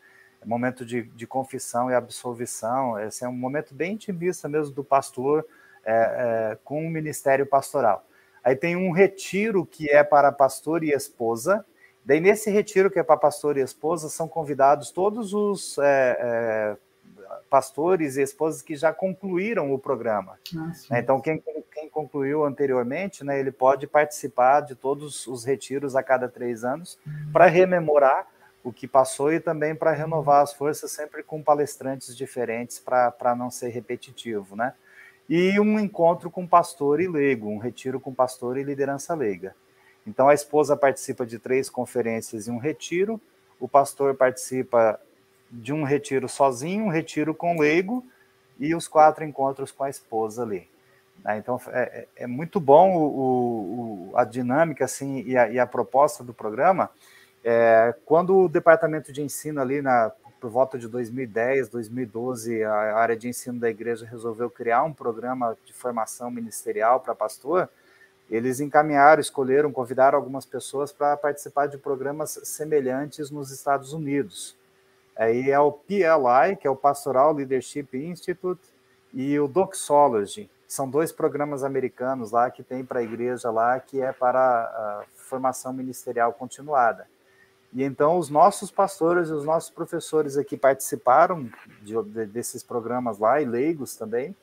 é momento de, de confissão e absolvição. Esse é um momento bem intimista mesmo do pastor é, é, com o ministério pastoral. Aí tem um retiro que é para pastor e esposa. Daí, nesse retiro que é para pastor e esposa, são convidados todos os é, é pastores e esposas que já concluíram o programa. Nossa. Então, quem, quem concluiu anteriormente, né, ele pode participar de todos os retiros a cada três anos para rememorar o que passou e também para renovar as forças sempre com palestrantes diferentes para não ser repetitivo, né? E um encontro com pastor e leigo, um retiro com pastor e liderança leiga. Então a esposa participa de três conferências e um retiro, o pastor participa de um retiro sozinho, um retiro com leigo e os quatro encontros com a esposa ali. Né? Então é, é, é muito bom o, o, a dinâmica assim e a, e a proposta do programa é, quando o departamento de ensino ali na por volta de 2010, 2012, a área de ensino da igreja resolveu criar um programa de formação ministerial para pastor. Eles encaminharam, escolheram, convidaram algumas pessoas para participar de programas semelhantes nos Estados Unidos. Aí é o PLI, que é o Pastoral Leadership Institute, e o Doxology. São dois programas americanos lá que tem para a igreja lá, que é para a formação ministerial continuada. E então os nossos pastores e os nossos professores aqui participaram de, de, desses programas lá, e leigos também,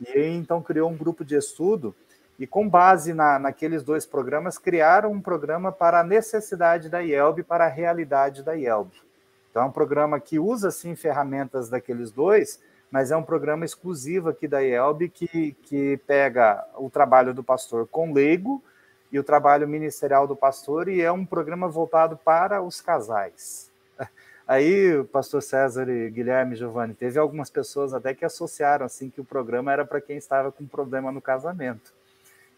e então criou um grupo de estudo, e com base na, naqueles dois programas, criaram um programa para a necessidade da IELB, para a realidade da IELB. Então é um programa que usa, sim, ferramentas daqueles dois, mas é um programa exclusivo aqui da IELB que, que pega o trabalho do pastor com leigo, e o trabalho ministerial do pastor, e é um programa voltado para os casais. Aí, o pastor César e Guilherme Giovanni, teve algumas pessoas até que associaram assim que o programa era para quem estava com problema no casamento.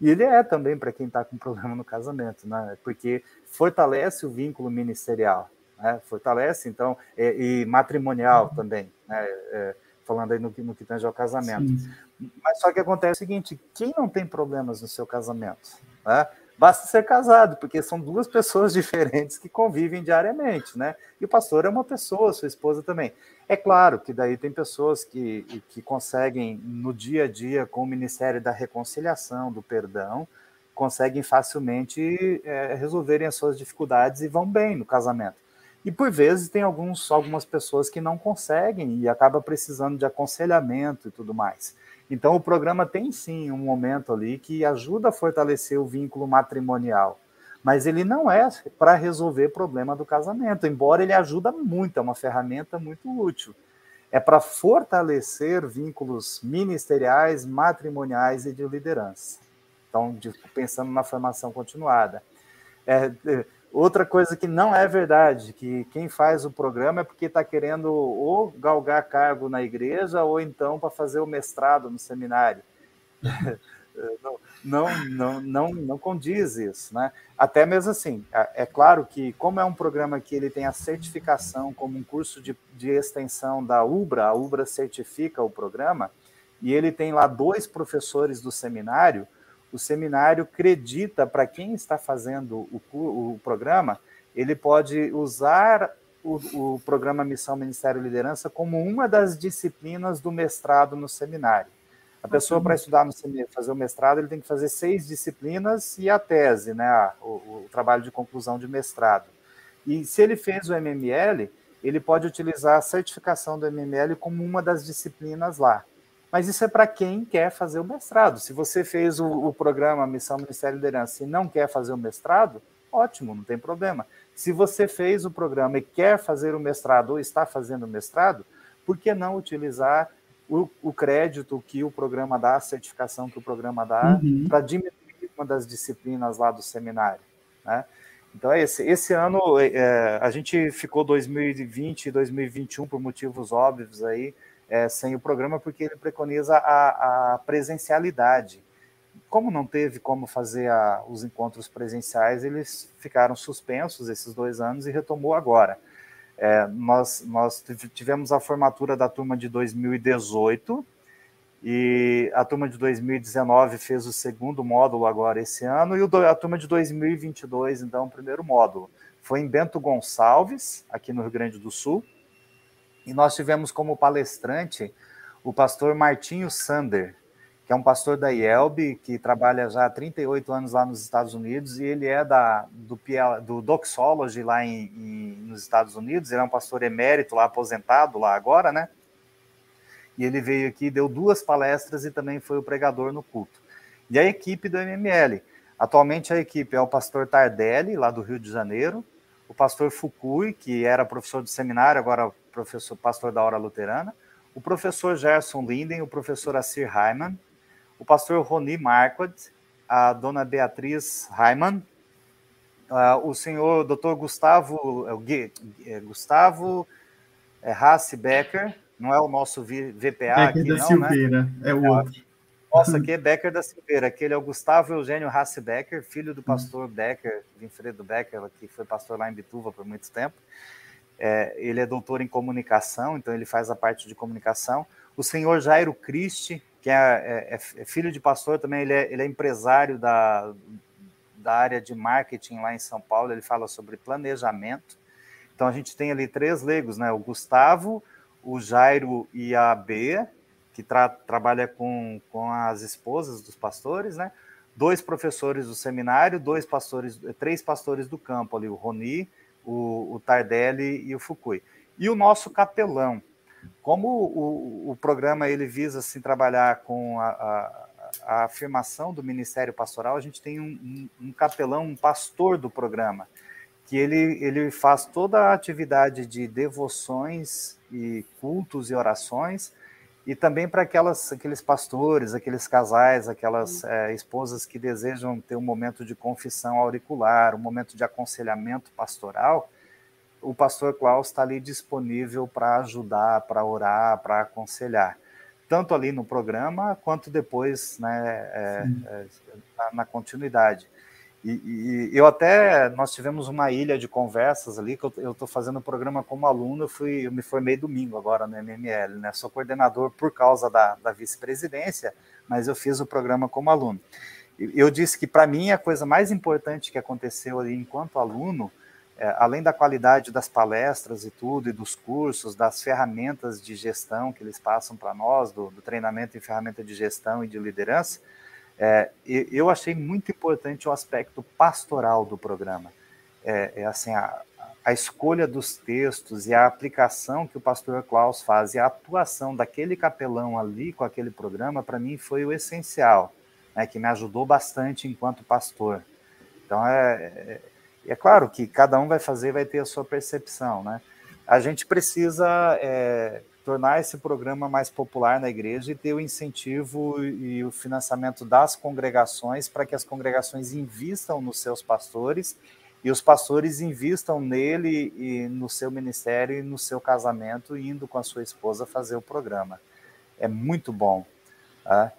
E ele é também para quem está com problema no casamento, né? porque fortalece o vínculo ministerial, né? fortalece, então, e, e matrimonial também, né? É, falando aí no, no que tange ao casamento. Sim. Mas só que acontece o seguinte: quem não tem problemas no seu casamento? Né? Basta ser casado, porque são duas pessoas diferentes que convivem diariamente, né? E o pastor é uma pessoa, sua esposa também. É claro que daí tem pessoas que, que conseguem, no dia a dia, com o Ministério da Reconciliação, do Perdão, conseguem facilmente é, resolverem as suas dificuldades e vão bem no casamento. E por vezes tem alguns, algumas pessoas que não conseguem e acaba precisando de aconselhamento e tudo mais. Então, o programa tem sim um momento ali que ajuda a fortalecer o vínculo matrimonial, mas ele não é para resolver problema do casamento, embora ele ajuda muito, é uma ferramenta muito útil. É para fortalecer vínculos ministeriais, matrimoniais e de liderança. Então, pensando na formação continuada. É, é Outra coisa que não é verdade, que quem faz o programa é porque está querendo ou galgar cargo na igreja ou então para fazer o mestrado no seminário. não, não, não, não, não condiz isso, né? Até mesmo assim, é, claro que como é um programa que ele tem a certificação como um curso de, de extensão da UBRA, a UBRA certifica o programa, e ele tem lá dois professores do seminário, o seminário acredita para quem está fazendo o, o, programa, ele pode usar o, o, programa Missão Ministério e Liderança como uma das disciplinas do mestrado no seminário. A pessoa, para estudar no seminário, fazer o mestrado, ele tem que fazer seis disciplinas e a tese, né, o, o trabalho de conclusão de mestrado. E se ele fez o MML, ele pode utilizar a certificação do MML como uma das disciplinas lá. Mas isso é para quem quer fazer o mestrado. Se você fez o, o programa Missão Ministério e Liderança e não quer fazer o mestrado, ótimo, não tem problema. Se você fez o programa e quer fazer o mestrado ou está fazendo o mestrado, por que não utilizar o, o crédito que o programa dá, a certificação que o programa dá, uhum. para diminuir uma das disciplinas lá do seminário? Né? Então é esse. Esse ano é, a gente ficou 2020 e 2021 por motivos óbvios aí é, sem o programa, porque ele preconiza a, a, presencialidade. Como não teve como fazer a, os encontros presenciais, eles ficaram suspensos esses dois anos e retomou agora. É, nós, nós tivemos a formatura da turma de 2018 e a turma de 2019 fez o segundo módulo agora esse ano e a turma de 2022, então, o primeiro módulo. Foi em Bento Gonçalves, aqui no Rio Grande do Sul, E nós tivemos como palestrante o pastor Martinho Sander, que é um pastor da IELB, que trabalha já há 38 anos lá nos Estados Unidos, e ele é da, do, do Doxology lá em, em, nos Estados Unidos, ele é um pastor emérito lá, aposentado lá agora, né? E ele veio aqui, deu duas palestras e também foi o pregador no culto. E a equipe do MML. Atualmente a equipe é o pastor Tardelli, lá do Rio de Janeiro, o pastor Fukui, que era professor de seminário, agora professor, pastor da hora luterana, o professor Gerson Linden, o professor Assir Hyman, o pastor Roni Marquardt, a dona Beatriz Hyman, uh, o senhor Dr. Gustavo, uh, Gustavo uh, Hassi Becker, não é o nosso VPA Becker aqui, da não, Silveira, né? é o outro. Nossa, aqui é Becker da Silveira. Aquele é o Gustavo Eugênio Hassi Becker, filho do pastor Becker, Vinfredo Becker, que foi pastor lá em Bituva por muito tempo. É, ele é doutor em comunicação, então ele faz a parte de comunicação. O senhor Jairo Cristi, que é, é, é, filho de pastor também, ele é, ele é empresário da, da área de marketing lá em São Paulo, ele fala sobre planejamento. Então a gente tem ali três leigos, né? O Gustavo, o Jairo e a Bea, que tra trabalha com, com as esposas dos pastores, né? Dois professores do seminário, dois pastores, três pastores do campo ali, o Roni, o, o Tardelli e o Fukui. E o nosso capelão. Como o, o programa ele visa assim, trabalhar com a, a, a, afirmação do Ministério Pastoral, a gente tem um, um, um capelão, um pastor do programa, que ele, ele faz toda a atividade de devoções e cultos e orações, e também para aquelas, aqueles pastores, aqueles casais, aquelas é, esposas que desejam ter um momento de confissão auricular, um momento de aconselhamento pastoral, o pastor Klaus está ali disponível para ajudar, para orar, para aconselhar, tanto ali no programa quanto depois né, é, é, na, na, continuidade. E, e, eu até, nós tivemos uma ilha de conversas ali, que eu estou fazendo o programa como aluno, eu, fui, eu me formei domingo agora no MML, né? Sou coordenador por causa da, da vice-presidência, mas eu fiz o programa como aluno. Eu disse que para mim a coisa mais importante que aconteceu ali enquanto aluno, é, além da qualidade das palestras e tudo, e dos cursos, das ferramentas de gestão que eles passam para nós, do, do treinamento em ferramenta de gestão e de liderança, é, eu achei muito importante o aspecto pastoral do programa. É, é assim, a, a, escolha dos textos e a aplicação que o pastor Klaus faz e a atuação daquele capelão ali com aquele programa, para mim foi o essencial, né, que me ajudou bastante enquanto pastor. Então, é, é, é claro que cada um vai fazer, vai ter a sua percepção, né? A gente precisa é, tornar esse programa mais popular na igreja e ter o incentivo e o financiamento das congregações para que as congregações invistam nos seus pastores e os pastores invistam nele e no seu ministério e no seu casamento, indo com a sua esposa fazer o programa. É muito bom. Tá?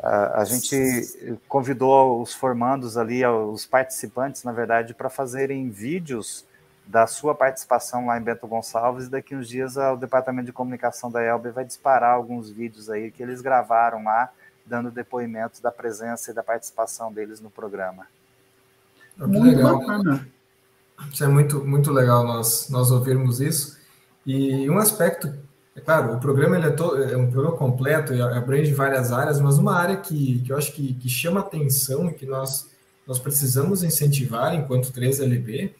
A gente convidou os formandos ali, os participantes, na verdade, para fazerem vídeos da sua participação lá em Bento Gonçalves. E daqui uns dias o departamento de comunicação da Elbe vai disparar alguns vídeos aí que eles gravaram lá, dando depoimentos da presença e da participação deles no programa. muito legal. Bacana. Isso é muito, muito legal nós, nós ouvirmos isso. E um aspecto, é claro, o programa ele é, todo, é um programa completo e abrange várias áreas, mas uma área que, que eu acho que, que chama atenção e que nós, nós precisamos incentivar enquanto 3LB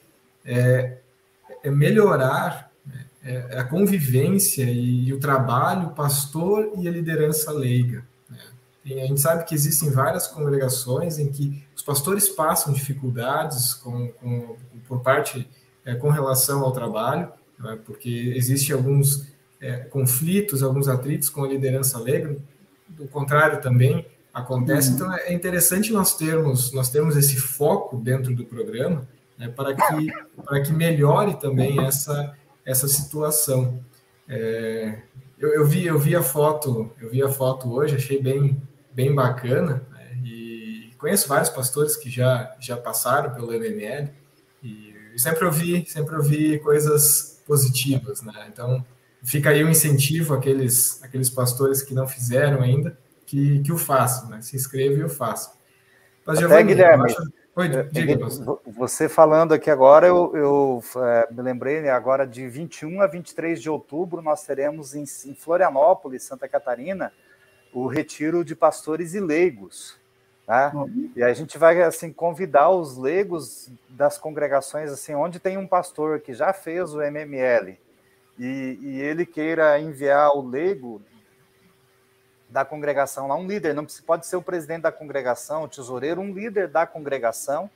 é, é melhorar é, é, a convivência e, e, o trabalho pastor e a liderança leiga. Né? E a gente sabe que existem várias congregações em que os pastores passam dificuldades com, com por parte é, com relação ao trabalho, né? porque existem alguns é, conflitos, alguns atritos com a liderança leiga. Do contrário também acontece. Uhum. Então é interessante nós termos nós termos esse foco dentro do programa né, para, que, para que melhore também essa, essa situação. É, eu, eu, vi, eu vi a foto, eu vi a foto hoje, achei bem, bem bacana, né, e conheço vários pastores que já, já passaram pelo MML, e sempre ouvi, sempre ouvi coisas positivas, né? Então, fica aí um incentivo àqueles, àqueles pastores que não fizeram ainda, que, que o façam, né? Se inscreva e o façam. Mas, Giovanni, Até, Guilherme, acho... Oi, é, diga, Você falando aqui agora, eu, eu é, me lembrei, né, agora de 21 a 23 de outubro, nós teremos em, em Florianópolis, Santa Catarina, o retiro de pastores e leigos. Né? E a gente vai assim convidar os leigos das congregações assim, onde tem um pastor que já fez o MML e, e ele queira enviar o leigo da congregação lá, um líder, não pode ser o presidente da congregação, o tesoureiro, um líder da congregação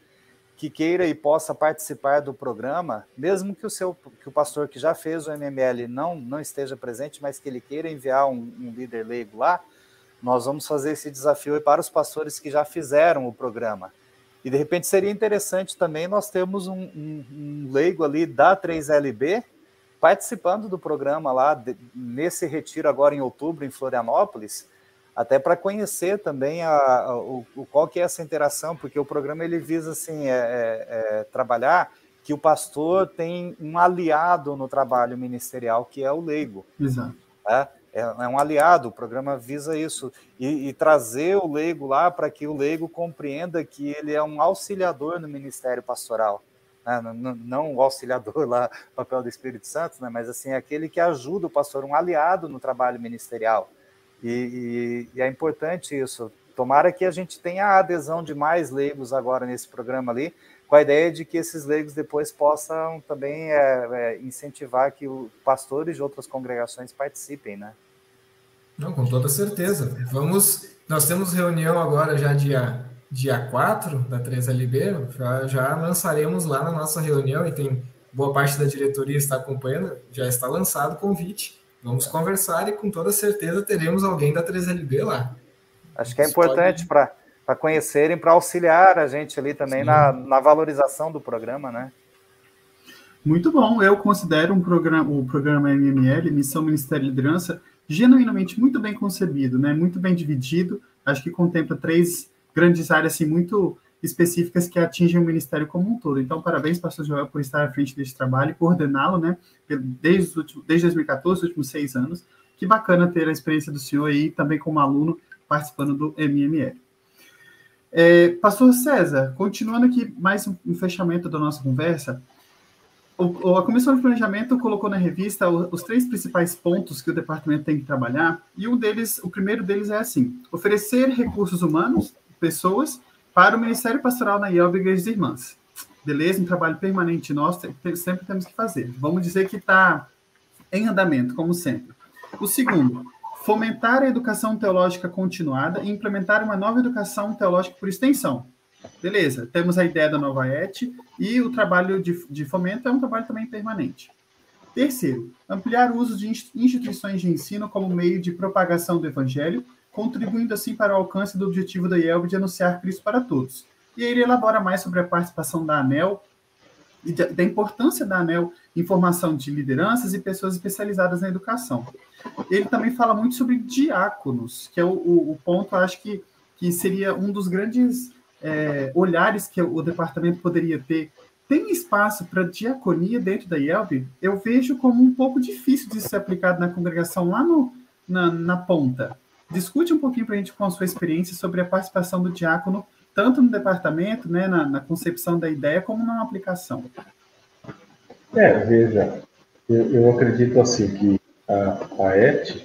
que queira e possa participar do programa, mesmo que o seu que o pastor que já fez o MML não não esteja presente, mas que ele queira enviar um, um líder leigo lá, nós vamos fazer esse desafio para os pastores que já fizeram o programa. E de repente seria interessante também nós termos um, um, um leigo ali da 3LB participando do programa lá, de, nesse retiro agora em outubro, em Florianópolis, até para conhecer também a, a, o, qual que é essa interação, porque o programa ele visa assim, é, é, é, trabalhar que o pastor tem um aliado no trabalho ministerial, que é o leigo. Exato. É, é um aliado, o programa visa isso, e, e trazer o leigo lá para que o leigo compreenda que ele é um auxiliador no ministério pastoral né? não, não, o auxiliador lá, papel do Espírito Santo, né? mas assim, aquele que ajuda o pastor, um aliado no trabalho ministerial. E, e, e, é importante isso. Tomara que a gente tenha a adesão de mais leigos agora nesse programa ali, com a ideia de que esses leigos depois possam também é, é, incentivar que os pastores de outras congregações participem, né? Não, com toda certeza. Vamos, nós temos reunião agora já dia dia 4 da 3LB, já, já lançaremos lá na nossa reunião e tem boa parte da diretoria está acompanhando, já está lançado o convite. Vamos conversar e com toda certeza teremos alguém da 3LB lá. Acho que é importante pode... para conhecerem, para auxiliar a gente ali também na, na valorização do programa, né? Muito bom. Eu considero um programa, o programa MML, Missão Ministério de Liderança, genuinamente muito bem concebido, né? muito bem dividido. Acho que contempla três grandes áreas assim, muito específicas que atingem o Ministério como um todo. Então, parabéns, pastor Joel, por estar à frente desse trabalho e coordená-lo, né, desde, desde 2014, os últimos seis anos. Que bacana ter a experiência do senhor aí, também como aluno, participando do MML. É, pastor César, continuando aqui mais um, um fechamento da nossa conversa, o, a Comissão de Planejamento colocou na revista os três principais pontos que o departamento tem que trabalhar, e um deles, o primeiro deles é assim: oferecer recursos humanos pessoas para o Ministério Pastoral na IELB Igrejas Irmãs. Beleza? Um trabalho permanente nosso, sempre temos que fazer. Vamos dizer que está em andamento, como sempre. O segundo, fomentar a educação teológica continuada e implementar uma nova educação teológica por extensão. Beleza, temos a ideia da nova ET e o trabalho de, de fomento é um trabalho também permanente. Terceiro, ampliar o uso de instituições de ensino como meio de propagação do evangelho contribuindo assim para o alcance do objetivo da IELB de anunciar Cristo para todos. E ele elabora mais sobre a participação da ANEL e da importância da ANEL em formação de lideranças e pessoas especializadas na educação. Ele também fala muito sobre diáconos, que é o, o, o ponto, acho que, que seria um dos grandes é, olhares que o departamento poderia ter. Tem espaço para diaconia dentro da IELB? Eu vejo como um pouco difícil de ser aplicado na congregação lá no, na, na ponta. Discute um pouquinho para a gente com a sua experiência sobre a participação do diácono, tanto no departamento, né, na, na concepção da ideia, como na aplicação. É, veja, eu, eu acredito assim que a, a ET,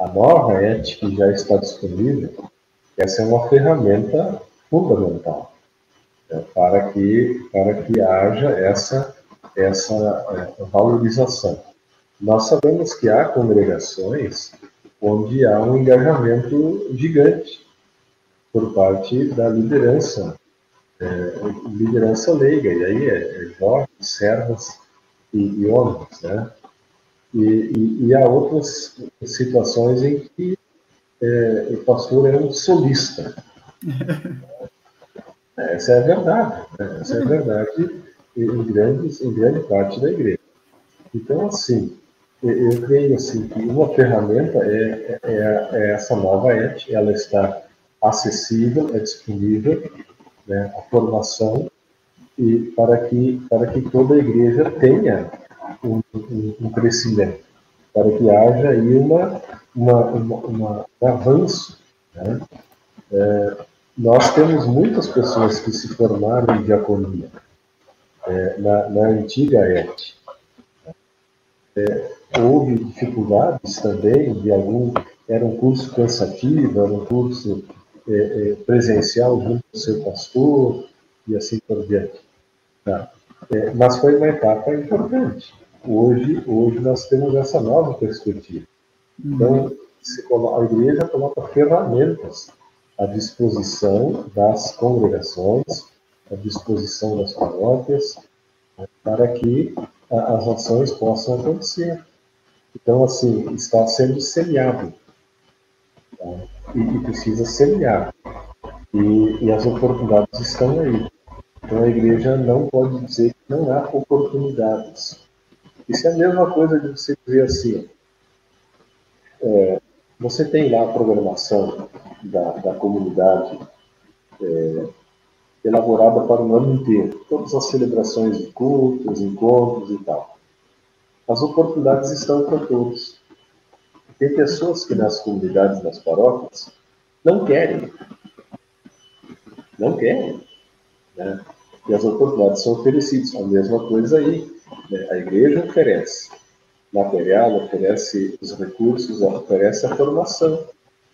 a nova ET que já está disponível, essa é uma ferramenta fundamental né, para que para que haja essa essa é, valorização. Nós sabemos que há congregações onde há um engajamento gigante por parte da liderança, é, liderança leiga, e aí é, é jovens, servas e, e, homens, né? E, e, e, há outras situações em que é, o pastor é um solista. Essa é a verdade, né? essa é a verdade em, grandes, em grande parte da igreja. Então, assim, eu creio assim que uma ferramenta é, é, é essa nova ET, ela está acessível, é disponível, né, a formação e para que para que toda a igreja tenha um, um, um crescimento, para que haja aí uma, uma, uma, um avanço, né? É, nós temos muitas pessoas que se formaram em diaconia é, na, na, antiga ET. É, houve dificuldades também de algum. Era um curso cansativo, era um curso é, é presencial junto com o seu pastor e assim por diante. Tá? É, mas foi uma etapa importante. Hoje, hoje nós temos essa nova perspectiva. Então, a igreja coloca ferramentas à disposição das congregações, à disposição das paróquias, né, para que as ações possam acontecer. Então, assim, está sendo semeado. Tá? E, e, precisa semear. E, e as oportunidades estão aí. Então, a igreja não pode dizer que não há oportunidades. Isso é a mesma coisa de você dizer assim: é, você tem lá a programação da, da comunidade é, elaborada para o ano inteiro, todas as celebrações de cultos, encontros e tal. As oportunidades estão para todos. Tem pessoas que nas comunidades, nas paróquias, não querem. Não querem. Né? E as oportunidades são oferecidas. A mesma coisa aí. Né? A igreja oferece material, oferece os recursos, oferece a formação.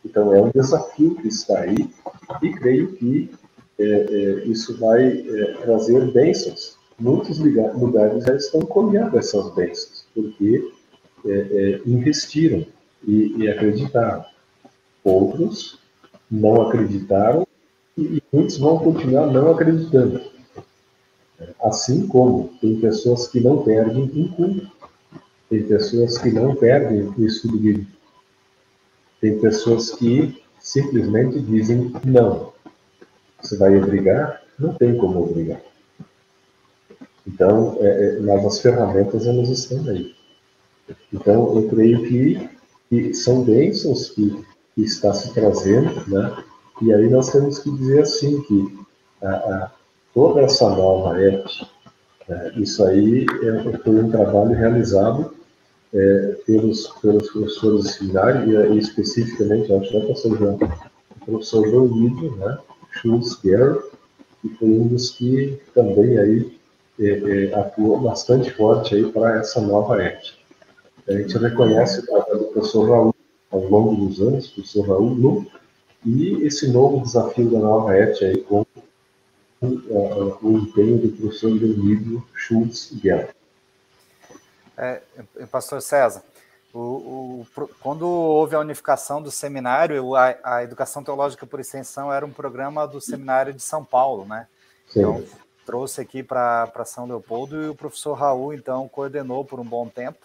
Então, é um desafio que está aí e creio que é, é, isso vai é, trazer bênçãos. Muitos lugares já estão colhendo essas bênçãos, porque é, é, investiram e, e, acreditaram. Outros não acreditaram e, muitos vão continuar não acreditando. Assim como tem pessoas que não perdem um culto, tem pessoas que não perdem o estudo bíblico, tem pessoas que simplesmente dizem não. Você vai obrigar? Não tem como obrigar. Então, é, é, mas as ferramentas elas estão aí. Então, eu creio que, que são bênçãos que, que está se trazendo, né? E aí nós temos que dizer assim que a, a, toda essa nova ética, é, isso aí é, foi um trabalho realizado é, pelos, pelos professores do seminário, e, e especificamente, acho que é o professor João Lídio, né? Schultz Gary, que foi um dos que também aí é, é, atuou bastante forte aí para essa nova ética. A gente reconhece o trabalho do professor Raul ao longo dos anos, professor Raul Lu, e esse novo desafio da nova ética aí com uh, o empenho do professor Leonido Schultz Gary. É, Pastor César, o, o, quando houve a unificação do seminário, a, a, Educação Teológica por Extensão era um programa do Seminário de São Paulo, né? Sim. Então, trouxe aqui para São Leopoldo e o professor Raul, então, coordenou por um bom tempo.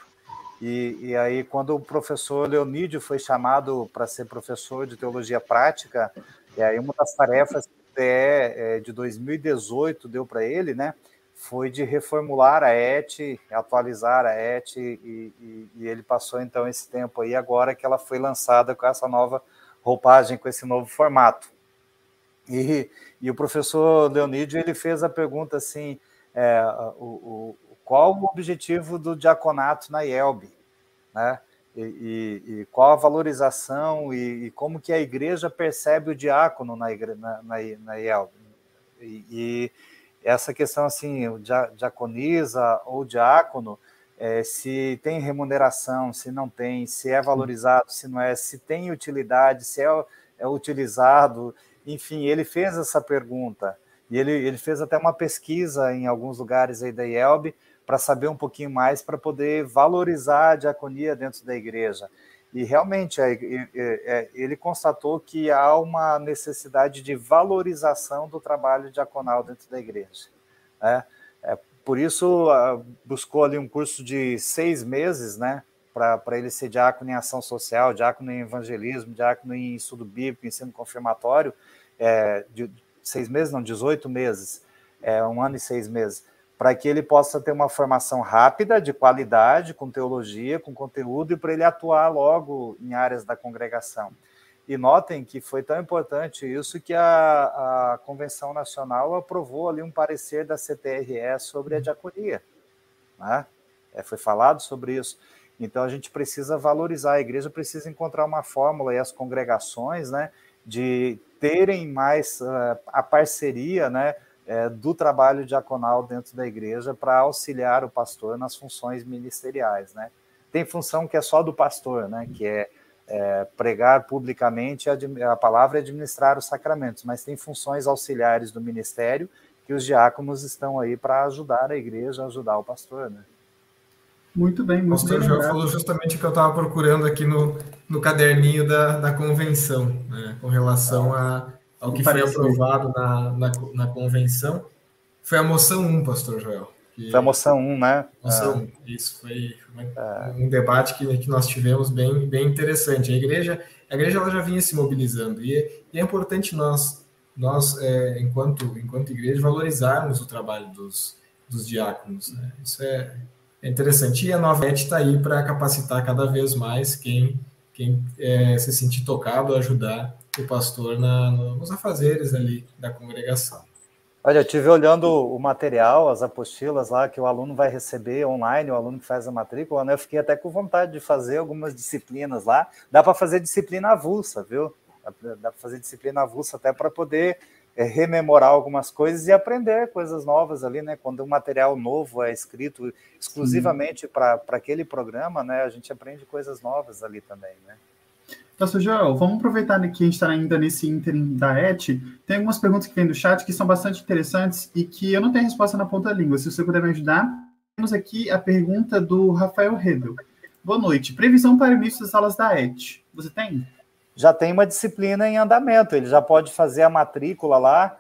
E, e aí, quando o professor Leonídio foi chamado para ser professor de Teologia Prática, e aí uma das tarefas que TE de 2018 deu para ele, né? Foi de reformular a ET, atualizar a ET, e, e, e, ele passou então esse tempo aí, agora que ela foi lançada com essa nova roupagem, com esse novo formato. E, e o professor Leonídio ele fez a pergunta assim: é, o, o, qual o objetivo do diaconato na IELB? Né? E, e, qual a valorização e, como que a igreja percebe o diácono na, igre, na, na, na IELB? e essa questão assim, o diaconisa ou diácono, é, se tem remuneração, se não tem, se é valorizado, se não é, se tem utilidade, se é, é utilizado, enfim, ele fez essa pergunta e ele, ele fez até uma pesquisa em alguns lugares aí da IELB para saber um pouquinho mais para poder valorizar a diaconia dentro da igreja. E realmente é, ele constatou que há uma necessidade de valorização do trabalho diaconal dentro da igreja. Né? É, por isso, buscou ali um curso de seis meses, né? Para ele ser diácono em ação social, diácono em evangelismo, diácono em estudo bíblico, ensino confirmatório, é, de seis meses, não, 18 meses, é, um ano e seis meses para que ele possa ter uma formação rápida, de qualidade, com teologia, com conteúdo, e para ele atuar logo em áreas da congregação. E notem que foi tão importante isso que a, a Convenção Nacional aprovou ali um parecer da CTRE sobre a diaconia. Né? É, foi falado sobre isso. Então a gente precisa valorizar, a igreja precisa encontrar uma fórmula e as congregações, né, de terem mais uh, a parceria, né, é, do trabalho diaconal dentro da igreja para auxiliar o pastor nas funções ministeriais, né? Tem função que é só do pastor, né, que é, é pregar publicamente a, a palavra e administrar os sacramentos, mas tem funções auxiliares do ministério que os diáconos estão aí para ajudar a igreja, ajudar o pastor, né? Muito bem, muito o pastor bem. João falou justamente o que eu estava procurando aqui no, no caderninho da, da convenção, né, com relação a, ao que foi aprovado na, na, na, convenção. Foi a moção 1, pastor Joel. Que, foi a moção 1, né? Moção 1, isso. Foi, foi é. um debate que, que nós tivemos bem, bem interessante. A igreja, a igreja ela já vinha se mobilizando e, e é importante nós nós, é, enquanto, enquanto igreja, valorizarmos o trabalho dos, dos diáconos. Né? Isso é, é, interessante. E a Nova está aí para capacitar cada vez mais quem, quem é, se sentir tocado, ajudar o pastor na, nos afazeres ali da congregação. Olha, eu estive olhando o material, as apostilas lá que o aluno vai receber online, o aluno que faz a matrícula, né? Eu fiquei até com vontade de fazer algumas disciplinas lá. Dá para fazer disciplina avulsa, viu? Dá para fazer disciplina avulsa até para poder é, rememorar algumas coisas e aprender coisas novas ali, né? Quando um material novo é escrito exclusivamente para aquele programa, né? A gente aprende coisas novas ali também, né? Pastor Joel, vamos aproveitar que a gente está ainda nesse ínterim da ET. Tem algumas perguntas que vêm do chat que são bastante interessantes e que eu não tenho resposta na ponta da língua. Se você puder me ajudar, temos aqui a pergunta do Rafael Redel. Boa noite. Previsão para o início das aulas da ET. Você tem? Já tem uma disciplina em andamento, ele já pode fazer a matrícula lá,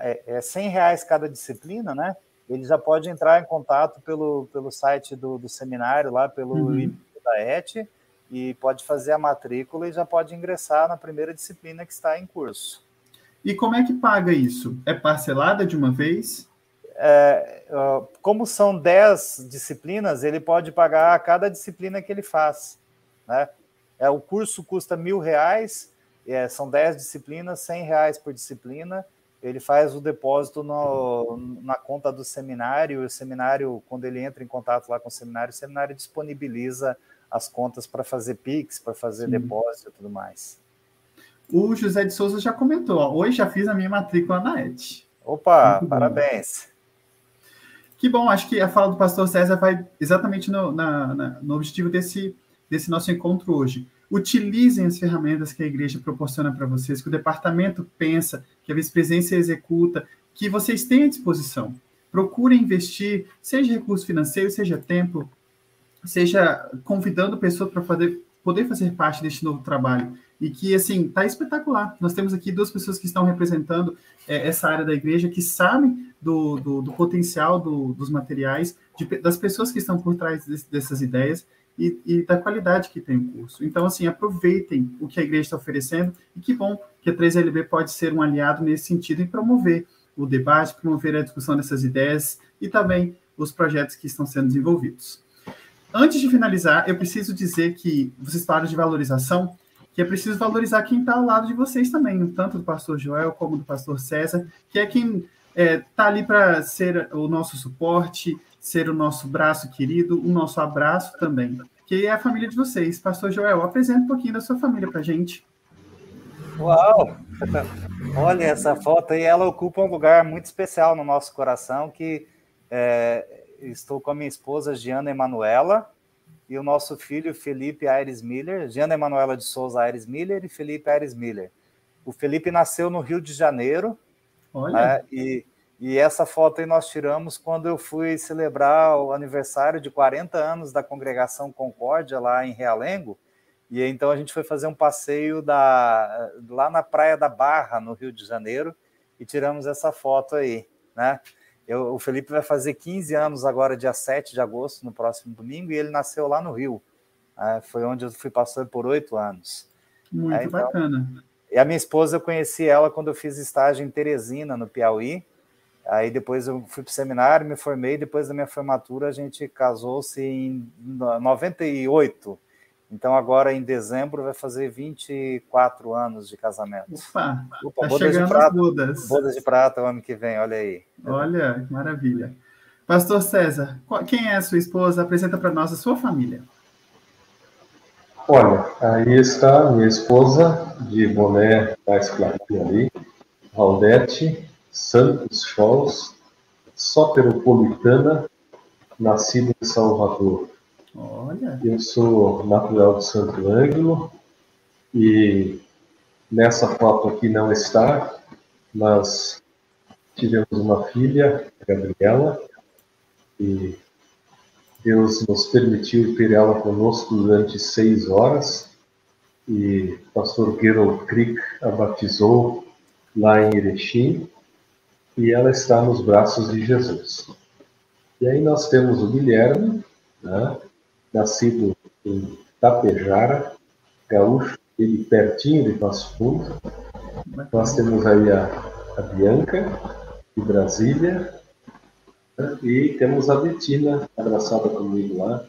é, é 100 é reais cada disciplina, né? Ele já pode entrar em contato pelo, pelo site do, do seminário, lá pelo uhum. da ET, e pode fazer a matrícula e já pode ingressar na primeira disciplina que está em curso. E como é que paga isso? É parcelada de uma vez? É, como são 10 disciplinas, ele pode pagar a cada disciplina que ele faz. Né? É, o curso custa mil reais, é, são 10 disciplinas, 100 reais por disciplina. Ele faz o depósito no, na conta do seminário. O seminário, quando ele entra em contato lá com o seminário, o seminário disponibiliza as contas para fazer PIX, para fazer Sim. depósito e tudo mais. O José de Souza já comentou, ó, hoje já fiz a minha matrícula na ET. Opa, Muito parabéns. Bom. Que bom, acho que a fala do pastor César vai exatamente no, na, na, no objetivo desse, desse nosso encontro hoje. Utilizem as ferramentas que a igreja proporciona para vocês, que o departamento pensa, que a vice-presidência executa, que vocês têm à disposição. Procurem investir, seja recurso financeiro, seja tempo, seja convidando pessoas para poder fazer parte deste novo trabalho. E que, assim, está espetacular. Nós temos aqui duas pessoas que estão representando é, essa área da igreja, que sabem do, do, do potencial do, dos materiais, de, das pessoas que estão por trás dessas ideias, e, e, da qualidade que tem o curso. Então, assim, aproveitem o que a igreja está oferecendo e que bom que a 3LB pode ser um aliado nesse sentido e promover o debate, promover a discussão dessas ideias e também os projetos que estão sendo desenvolvidos. Antes de finalizar, eu preciso dizer que vocês falaram de valorização, que é preciso valorizar quem está ao lado de vocês também, tanto do pastor Joel como do pastor César, que é quem está é, tá ali para ser o nosso suporte, ser o nosso braço querido, o nosso abraço também, que é a família de vocês. Pastor Joel, apresenta um pouquinho da sua família para gente. Uau! Olha essa foto aí, ela ocupa um lugar muito especial no nosso coração, que é, estou com a minha esposa Giana Emanuela e o nosso filho Felipe Aires Miller, Giana Emanuela de Souza Aires Miller e Felipe Aires Miller. O Felipe nasceu no Rio de Janeiro, Olha. Né, e e essa foto aí nós tiramos quando eu fui celebrar o aniversário de 40 anos da congregação Concórdia lá em Realengo. E então a gente foi fazer um passeio da, lá na Praia da Barra, no Rio de Janeiro, e tiramos essa foto aí, né? Eu, o Felipe vai fazer 15 anos agora, dia 7 de agosto, no próximo domingo, e ele nasceu lá no Rio. Né? Foi onde eu fui pastor por oito anos. Muito é, então, bacana. E a minha esposa, eu conheci ela quando eu fiz estágio em Teresina, no Piauí, Aí depois eu fui para o seminário, me formei. Depois da minha formatura, a gente casou-se em 98. Então, agora em dezembro, vai fazer 24 anos de casamento. Opa, Opa tá bodas de prata. Bodas. bodas de prata o ano que vem, olha aí. Olha, que maravilha. Pastor César, quem é a sua esposa? Apresenta para nós a sua família. Olha, aí está minha esposa, de boné mais clarinho ali, Valdete Santos Scholz, soteropolitana, nascida em Salvador. Olha. Eu sou natural de Santo Ângelo e nessa foto aqui não está, mas tivemos uma filha, Gabriela, e Deus nos permitiu ter ela conosco durante seis horas e o pastor Gerald Crick a batizou lá em Erechim e ela está nos braços de Jesus. E aí nós temos o Guilherme, né, nascido em Tapejara, gaúcho, ele pertinho de Passo Fundo. Nós temos aí a, a Bianca, de Brasília, né, e temos a Betina, abraçada comigo lá,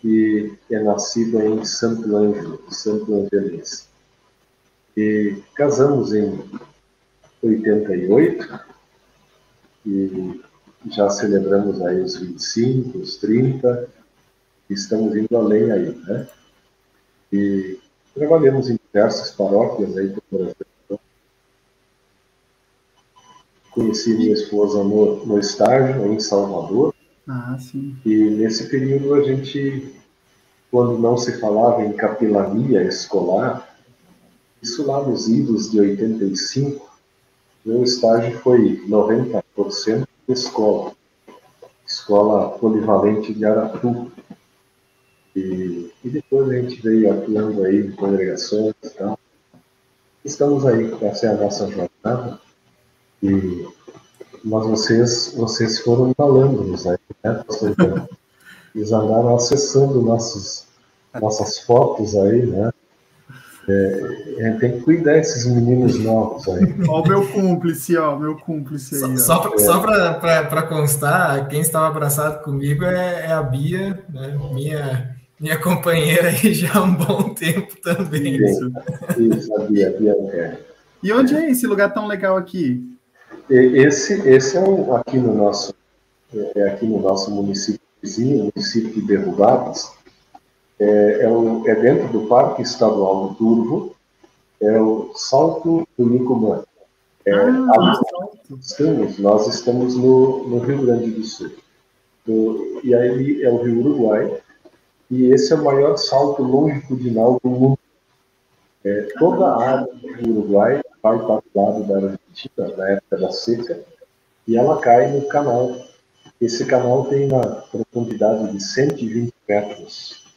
que é nascida em Santo Ângelo, Santo Angelense. E casamos em 88 e já celebramos aí os 25, os 30, estamos indo além aí, né? E trabalhamos em diversas paróquias aí do Brasil. Conheci minha esposa no, no estágio em Salvador. Ah, sim. E nesse período a gente, quando não se falava em capelania escolar, isso lá nos idos de 85, meu estágio foi 90% de escola, escola polivalente de Aratu. E, e depois a gente veio atuando aí em congregações e tal. Estamos aí, essa é a nossa jornada. E, mas vocês, vocês foram malandros aí, né, pastor? Eles andaram acessando nossos, nossas fotos aí, né? É, a gente tem que cuidar desses meninos novos aí. Ó, o meu cúmplice, ó, meu cúmplice aí. Só, só, só para constar, quem estava abraçado comigo é, é a Bia, né? minha, minha companheira aí já há um bom tempo também. Isso, isso a Bia, a Bia é. E onde é esse lugar tão legal aqui? Esse, esse é um, aqui no nosso, é aqui no nosso município vizinho, município de Derrubadas é, é, o, é dentro do Parque Estadual do Turvo, é o Salto do Nicomã. É, ah, estamos, nós estamos no, no, Rio Grande do Sul. Do, e aí é o Rio Uruguai, e esse é o maior salto longitudinal do mundo. É, toda a área do Uruguai vai para o lado da Argentina, na época da seca, e ela cai no canal. Esse canal tem uma profundidade de 120 metros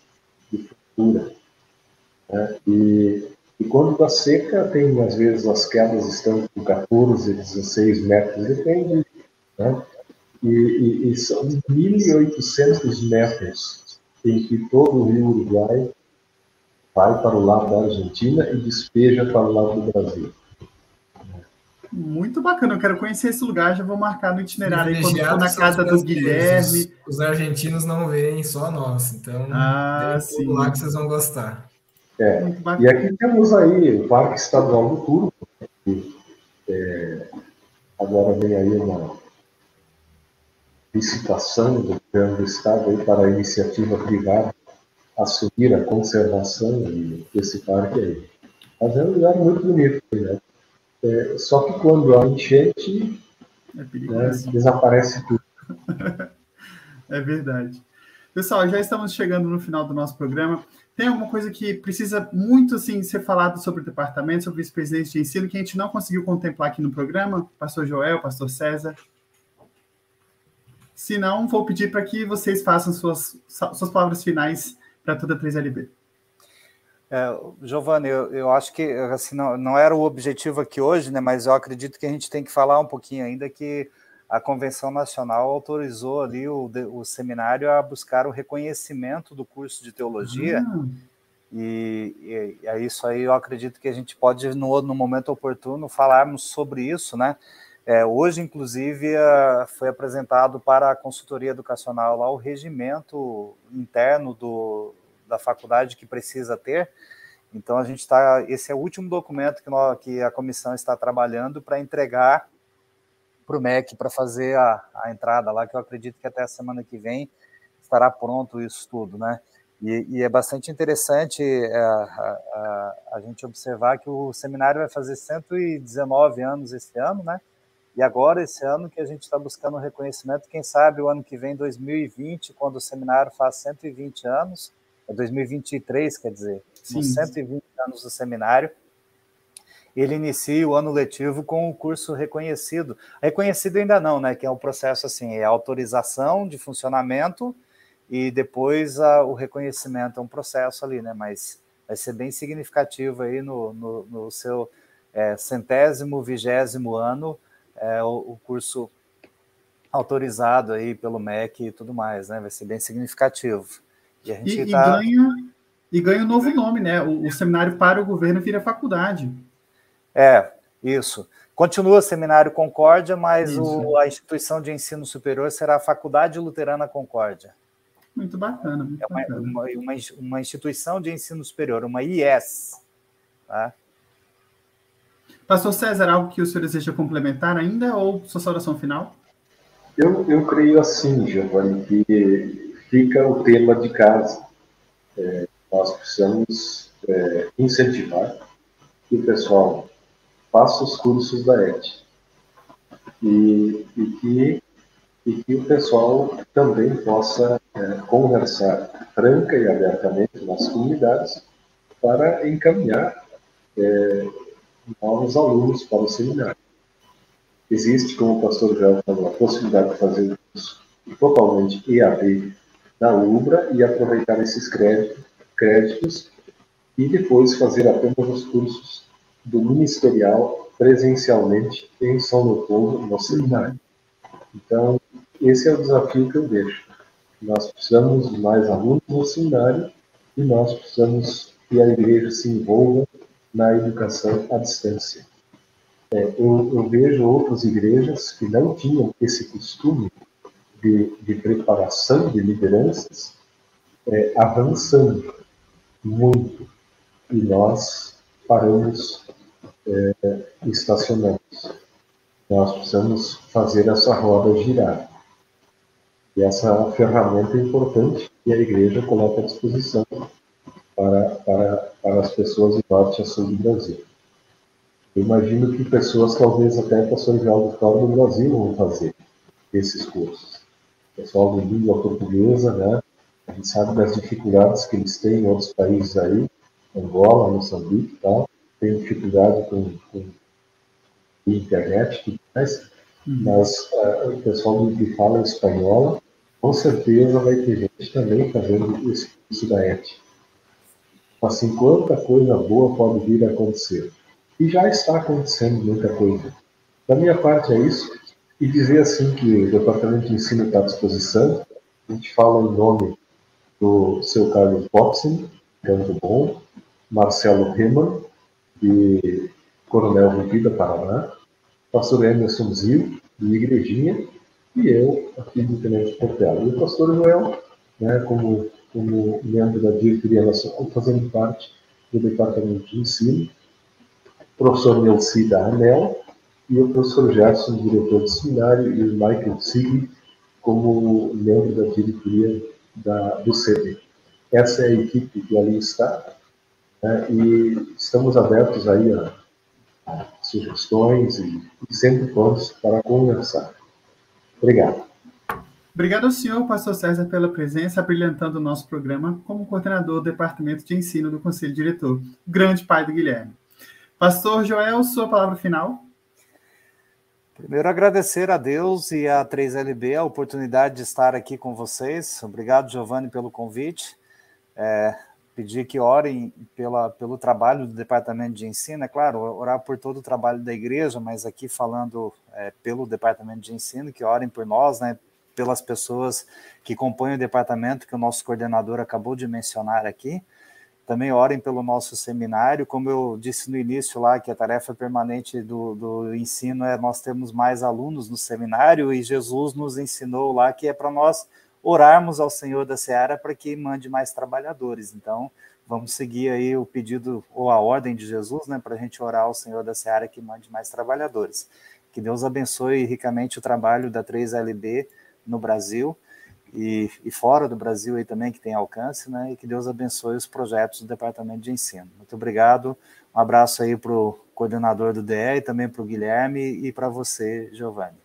Né? E, e quando está seca, tem às vezes as quedas estão com 14, 16 metros, depende. Né? E, e, e são 1.800 metros em que todo o rio Uruguai vai para o lado da Argentina e despeja para o lado do Brasil. Muito bacana, eu quero conhecer esse lugar, já vou marcar no itinerário aí quando for na casa do Guilherme. Os, os, argentinos não veem, só nós, então ah, sim. lá que vocês vão gostar. É. E aqui temos aí o Parque Estadual do Turco, que, é, agora vem aí uma licitação do governo do Estado aí para a iniciativa privada assumir a conservação desse parque aí. Mas é um lugar muito bonito, né? É, só que quando há enchente, é né, desaparece tudo. é verdade. Pessoal, já estamos chegando no final do nosso programa. Tem alguma coisa que precisa muito assim ser falado sobre o departamento, sobre vice-presidente de ensino, que a gente não conseguiu contemplar aqui no programa? Pastor Joel, Pastor César? Se não, vou pedir para que vocês façam suas, suas palavras finais para toda a 3LB. É, Giovanni, eu, eu, acho que assim, não, não era o objetivo aqui hoje, né, mas eu acredito que a gente tem que falar um pouquinho ainda que a Convenção Nacional autorizou ali o, o seminário a buscar o reconhecimento do curso de teologia. Ah. E, e, e, é isso aí eu acredito que a gente pode, no, no momento oportuno, falarmos sobre isso, né? É, hoje, inclusive, foi apresentado para a consultoria educacional lá o regimento interno do, da faculdade que precisa ter. Então a gente está, esse é o último documento que, nós, que a comissão está trabalhando para entregar para o MEC para fazer a, a entrada lá, que eu acredito que até a semana que vem estará pronto isso tudo, né? E, e é bastante interessante é, a, a, a, gente observar que o seminário vai fazer 119 anos esse ano, né? E agora, esse ano, que a gente está buscando reconhecimento, quem sabe o ano que vem, 2020, quando o seminário faz 120 anos, é 2023, quer dizer, Sim. 120 anos do seminário, ele inicia o ano letivo com o curso reconhecido. Reconhecido ainda não, né? Que é um processo assim, é autorização de funcionamento e depois a, o reconhecimento é um processo ali, né? Mas vai ser bem significativo aí no, no, no seu é, centésimo, vigésimo ano, é, o, o, curso autorizado aí pelo MEC e tudo mais, né? Vai ser bem significativo. E, a gente e, tá... e ganha e ganha um novo nome, né? O, o seminário para o governo vira faculdade. É, isso. Continua Seminário Concórdia, mas o, a instituição de ensino superior será a Faculdade Luterana Concórdia. Muito bacana. Muito é uma, bacana. Uma, uma, uma, instituição de ensino superior, uma IES. Tá? Pastor César, algo que o senhor deseja complementar ainda ou sua saudação final? Eu, eu creio assim, Giovanni, que fica o tema de casa. É, nós precisamos é, incentivar que o pessoal faça os cursos da ET. E, e, que, e que o pessoal também possa é, conversar franca e abertamente nas comunidades para encaminhar é, novos alunos para o seminário. Existe, como o pastor Joel falou, a possibilidade de fazer curso totalmente EAD na UBRA e aproveitar esses créditos, créditos e depois fazer apenas os cursos do ministerial presencialmente em São Leopoldo, no seminário. Então, esse é o desafio que eu deixo. Nós precisamos de mais alunos no seminário e nós precisamos que a igreja se envolva na educação à distância. É, eu, eu, vejo outras igrejas que não tinham esse costume de, de preparação de lideranças é, avançando muito. E nós paramos é, estacionamos. Nós precisamos fazer essa roda girar. E essa ferramenta é importante que a igreja coloca à disposição para, para, para as pessoas de norte a sul do Brasil. Eu imagino que pessoas, talvez até pessoas de algo fora do Brasil, vão fazer esses cursos. Pessoal de língua portuguesa, né? A gente sabe das dificuldades que eles têm em outros países aí, Angola, Moçambique e tal tem dificuldade com, com internet e tudo mais, uhum. mas uh, o pessoal que fala espanhola, com certeza vai ter gente também fazendo esse curso da ET. Assim, quanta coisa boa pode vir a acontecer. E já está acontecendo muita coisa. Da minha parte é isso. E dizer assim que o Departamento de Ensino está à disposição. A gente fala em nome do seu Carlos Boxing, Campo Bom, Marcelo Riemann, de Coronel Rubida, Paraná, pastor Emerson Zil, de Igrejinha, e eu, aqui do Tenente Portela. E o pastor Joel, né, como, como membro da diretoria fazendo parte do departamento de ensino, professor Nelcida Anel, e o professor Gerson, diretor do seminário, e o Michael Sig, como membro da diretoria da, do CD. Essa é a equipe que ali está, né? E estamos abertos aí a, a sugestões e, e sempre prontos para conversar. Obrigado. Obrigado ao senhor, pastor César, pela presença, brilhantando o nosso programa como coordenador do Departamento de Ensino do Conselho Diretor. Grande pai do Guilherme. Pastor Joel, sua palavra final. Primeiro, agradecer a Deus e a 3LB a oportunidade de estar aqui com vocês. Obrigado, Giovanni, pelo convite. É, pedir que orem pela, pelo trabalho do departamento de ensino, é claro, orar por todo o trabalho da igreja, mas aqui falando é, pelo departamento de ensino, que orem por nós, né, pelas pessoas que compõem o departamento, que o nosso coordenador acabou de mencionar aqui. Também orem pelo nosso seminário, como eu disse no início lá, que a tarefa permanente do, do ensino é nós termos mais alunos no seminário, e Jesus nos ensinou lá que é para nós orarmos ao Senhor da Seara para que mande mais trabalhadores. Então, vamos seguir aí o pedido ou a ordem de Jesus, né, para a gente orar ao Senhor da Seara que mande mais trabalhadores. Que Deus abençoe ricamente o trabalho da 3LB no Brasil e, e, fora do Brasil aí também que tem alcance, né? E que Deus abençoe os projetos do Departamento de Ensino. Muito obrigado. Um abraço aí para o coordenador do DE e também para o Guilherme e para você, Giovanni.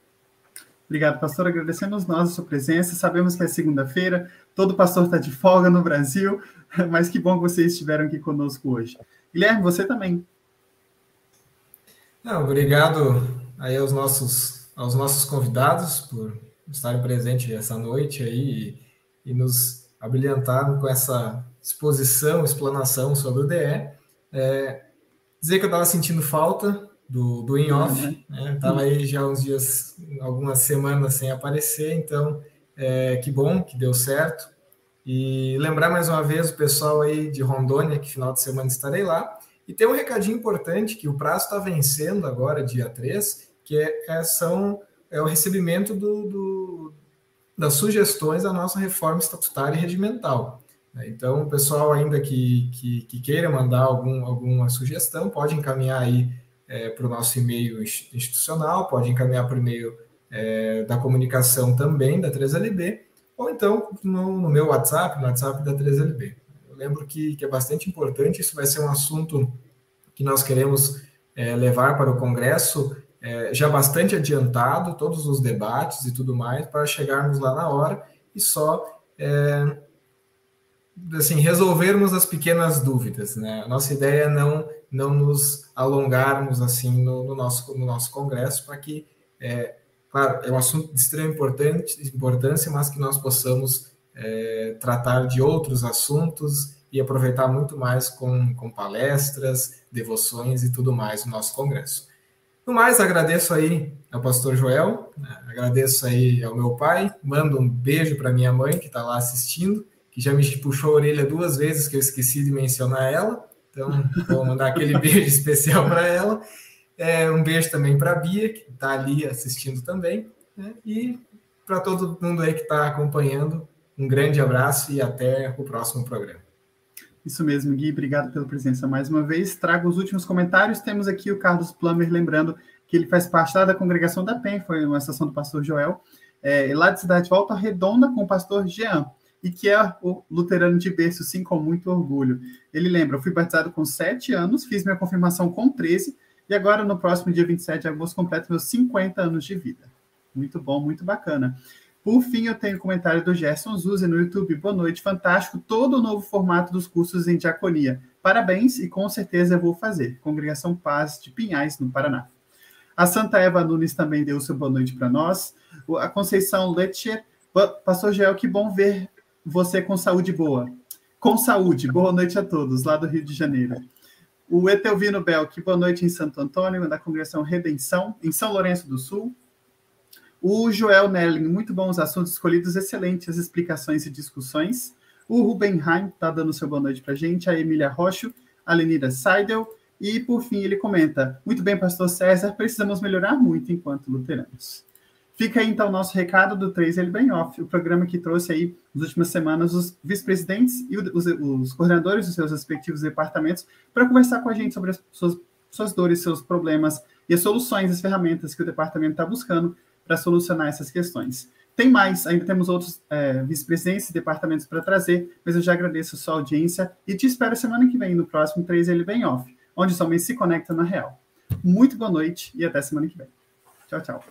Obrigado, pastor. Agradecemos nós a sua presença. Sabemos que é segunda-feira, todo pastor está de folga no Brasil, mas que bom que vocês estiveram aqui conosco hoje. Guilherme, você também. Não, obrigado aí aos nossos, aos nossos convidados por estarem presentes essa noite aí e, e nos abrilhantaram com essa exposição, explanação sobre o DE. É, dizer que eu estava sentindo falta do, do in-off, uhum. né? Estava aí já uns dias, algumas semanas sem aparecer, então é, que bom que deu certo. E lembrar mais uma vez o pessoal aí de Rondônia, que final de semana estarei lá. E tem um recadinho importante, que o prazo está vencendo agora, dia 3, que é, é, são, é o recebimento do, do, das sugestões da nossa reforma estatutária e regimental. Então, o pessoal ainda que, que, que queira mandar algum, alguma sugestão, pode encaminhar aí é, para o nosso e-mail institucional, pode encaminhar para o e-mail é, da comunicação também, da 3LB, ou então no, no, meu WhatsApp, no WhatsApp da 3LB. Eu lembro que, que é bastante importante, isso vai ser um assunto que nós queremos é, levar para o Congresso é, já bastante adiantado, todos os debates e tudo mais, para chegarmos lá na hora e só é, assim, resolvermos as pequenas dúvidas. Né? A nossa ideia é não, não nos alongarmos assim no, no nosso, no nosso congresso, para que, é, claro, é um assunto de extrema importância, mas que nós possamos é, tratar de outros assuntos e aproveitar muito mais com, com palestras, devoções e tudo mais no nosso congresso. No mais, agradeço aí ao pastor Joel, né? agradeço aí ao meu pai, mando um beijo para minha mãe que está lá assistindo, que já me puxou a orelha duas vezes que eu esqueci de mencionar ela. Então, vou mandar aquele beijo especial para ela. É, um beijo também para a Bia, que está ali assistindo também. Né? E para todo mundo aí que está acompanhando, um grande abraço e até o próximo programa. Isso mesmo, Gui, obrigado pela presença mais uma vez. Trago os últimos comentários. Temos aqui o Carlos Plummer, lembrando que ele faz parte da congregação da PEN, foi uma estação do pastor Joel, é, lá de Cidade Volta Redonda, com o pastor Jean e que é o luterano de berço, sim, com muito orgulho. Ele lembra, eu fui batizado com 7 anos, fiz minha confirmação com 13, e agora, no próximo dia 27 de agosto, completo meus 50 anos de vida. Muito bom, muito bacana. Por fim, eu tenho o comentário do Gerson Zuzi no YouTube. Boa noite, fantástico. Todo o novo formato dos cursos em diaconia. Parabéns e com certeza eu vou fazer. Congregação Paz de Pinhais, no Paraná. A Santa Eva Nunes também deu seu boa noite para nós. A Conceição Letcher. Pastor Gel, que bom ver você com saúde boa. Com saúde. Boa noite a todos, lá do Rio de Janeiro. O Etelvino Bel, que boa noite em Santo Antônio, da Congregação Redenção, em São Lourenço do Sul. O Joel Nelling, muito bons assuntos escolhidos, excelentes explicações e discussões. O Ruben Heim está dando seu boa noite para a gente. A Emília Rocha, a Lenida Seidel. E, por fim, ele comenta: Muito bem, pastor César, precisamos melhorar muito enquanto luteranos. Fica aí, então, o nosso recado do 3L Bem Off, o programa que trouxe aí, nas últimas semanas, os vice-presidentes e os, os, coordenadores dos seus respectivos departamentos para conversar com a gente sobre as suas, suas dores, seus problemas e as soluções, as ferramentas que o departamento está buscando para solucionar essas questões. Tem mais, ainda temos outros é, vice-presidentes e departamentos para trazer, mas eu já agradeço a sua audiência e te espero semana que vem no próximo 3L Bem Off, onde somente se conecta na real. Muito boa noite e até semana que vem. Tchau, tchau.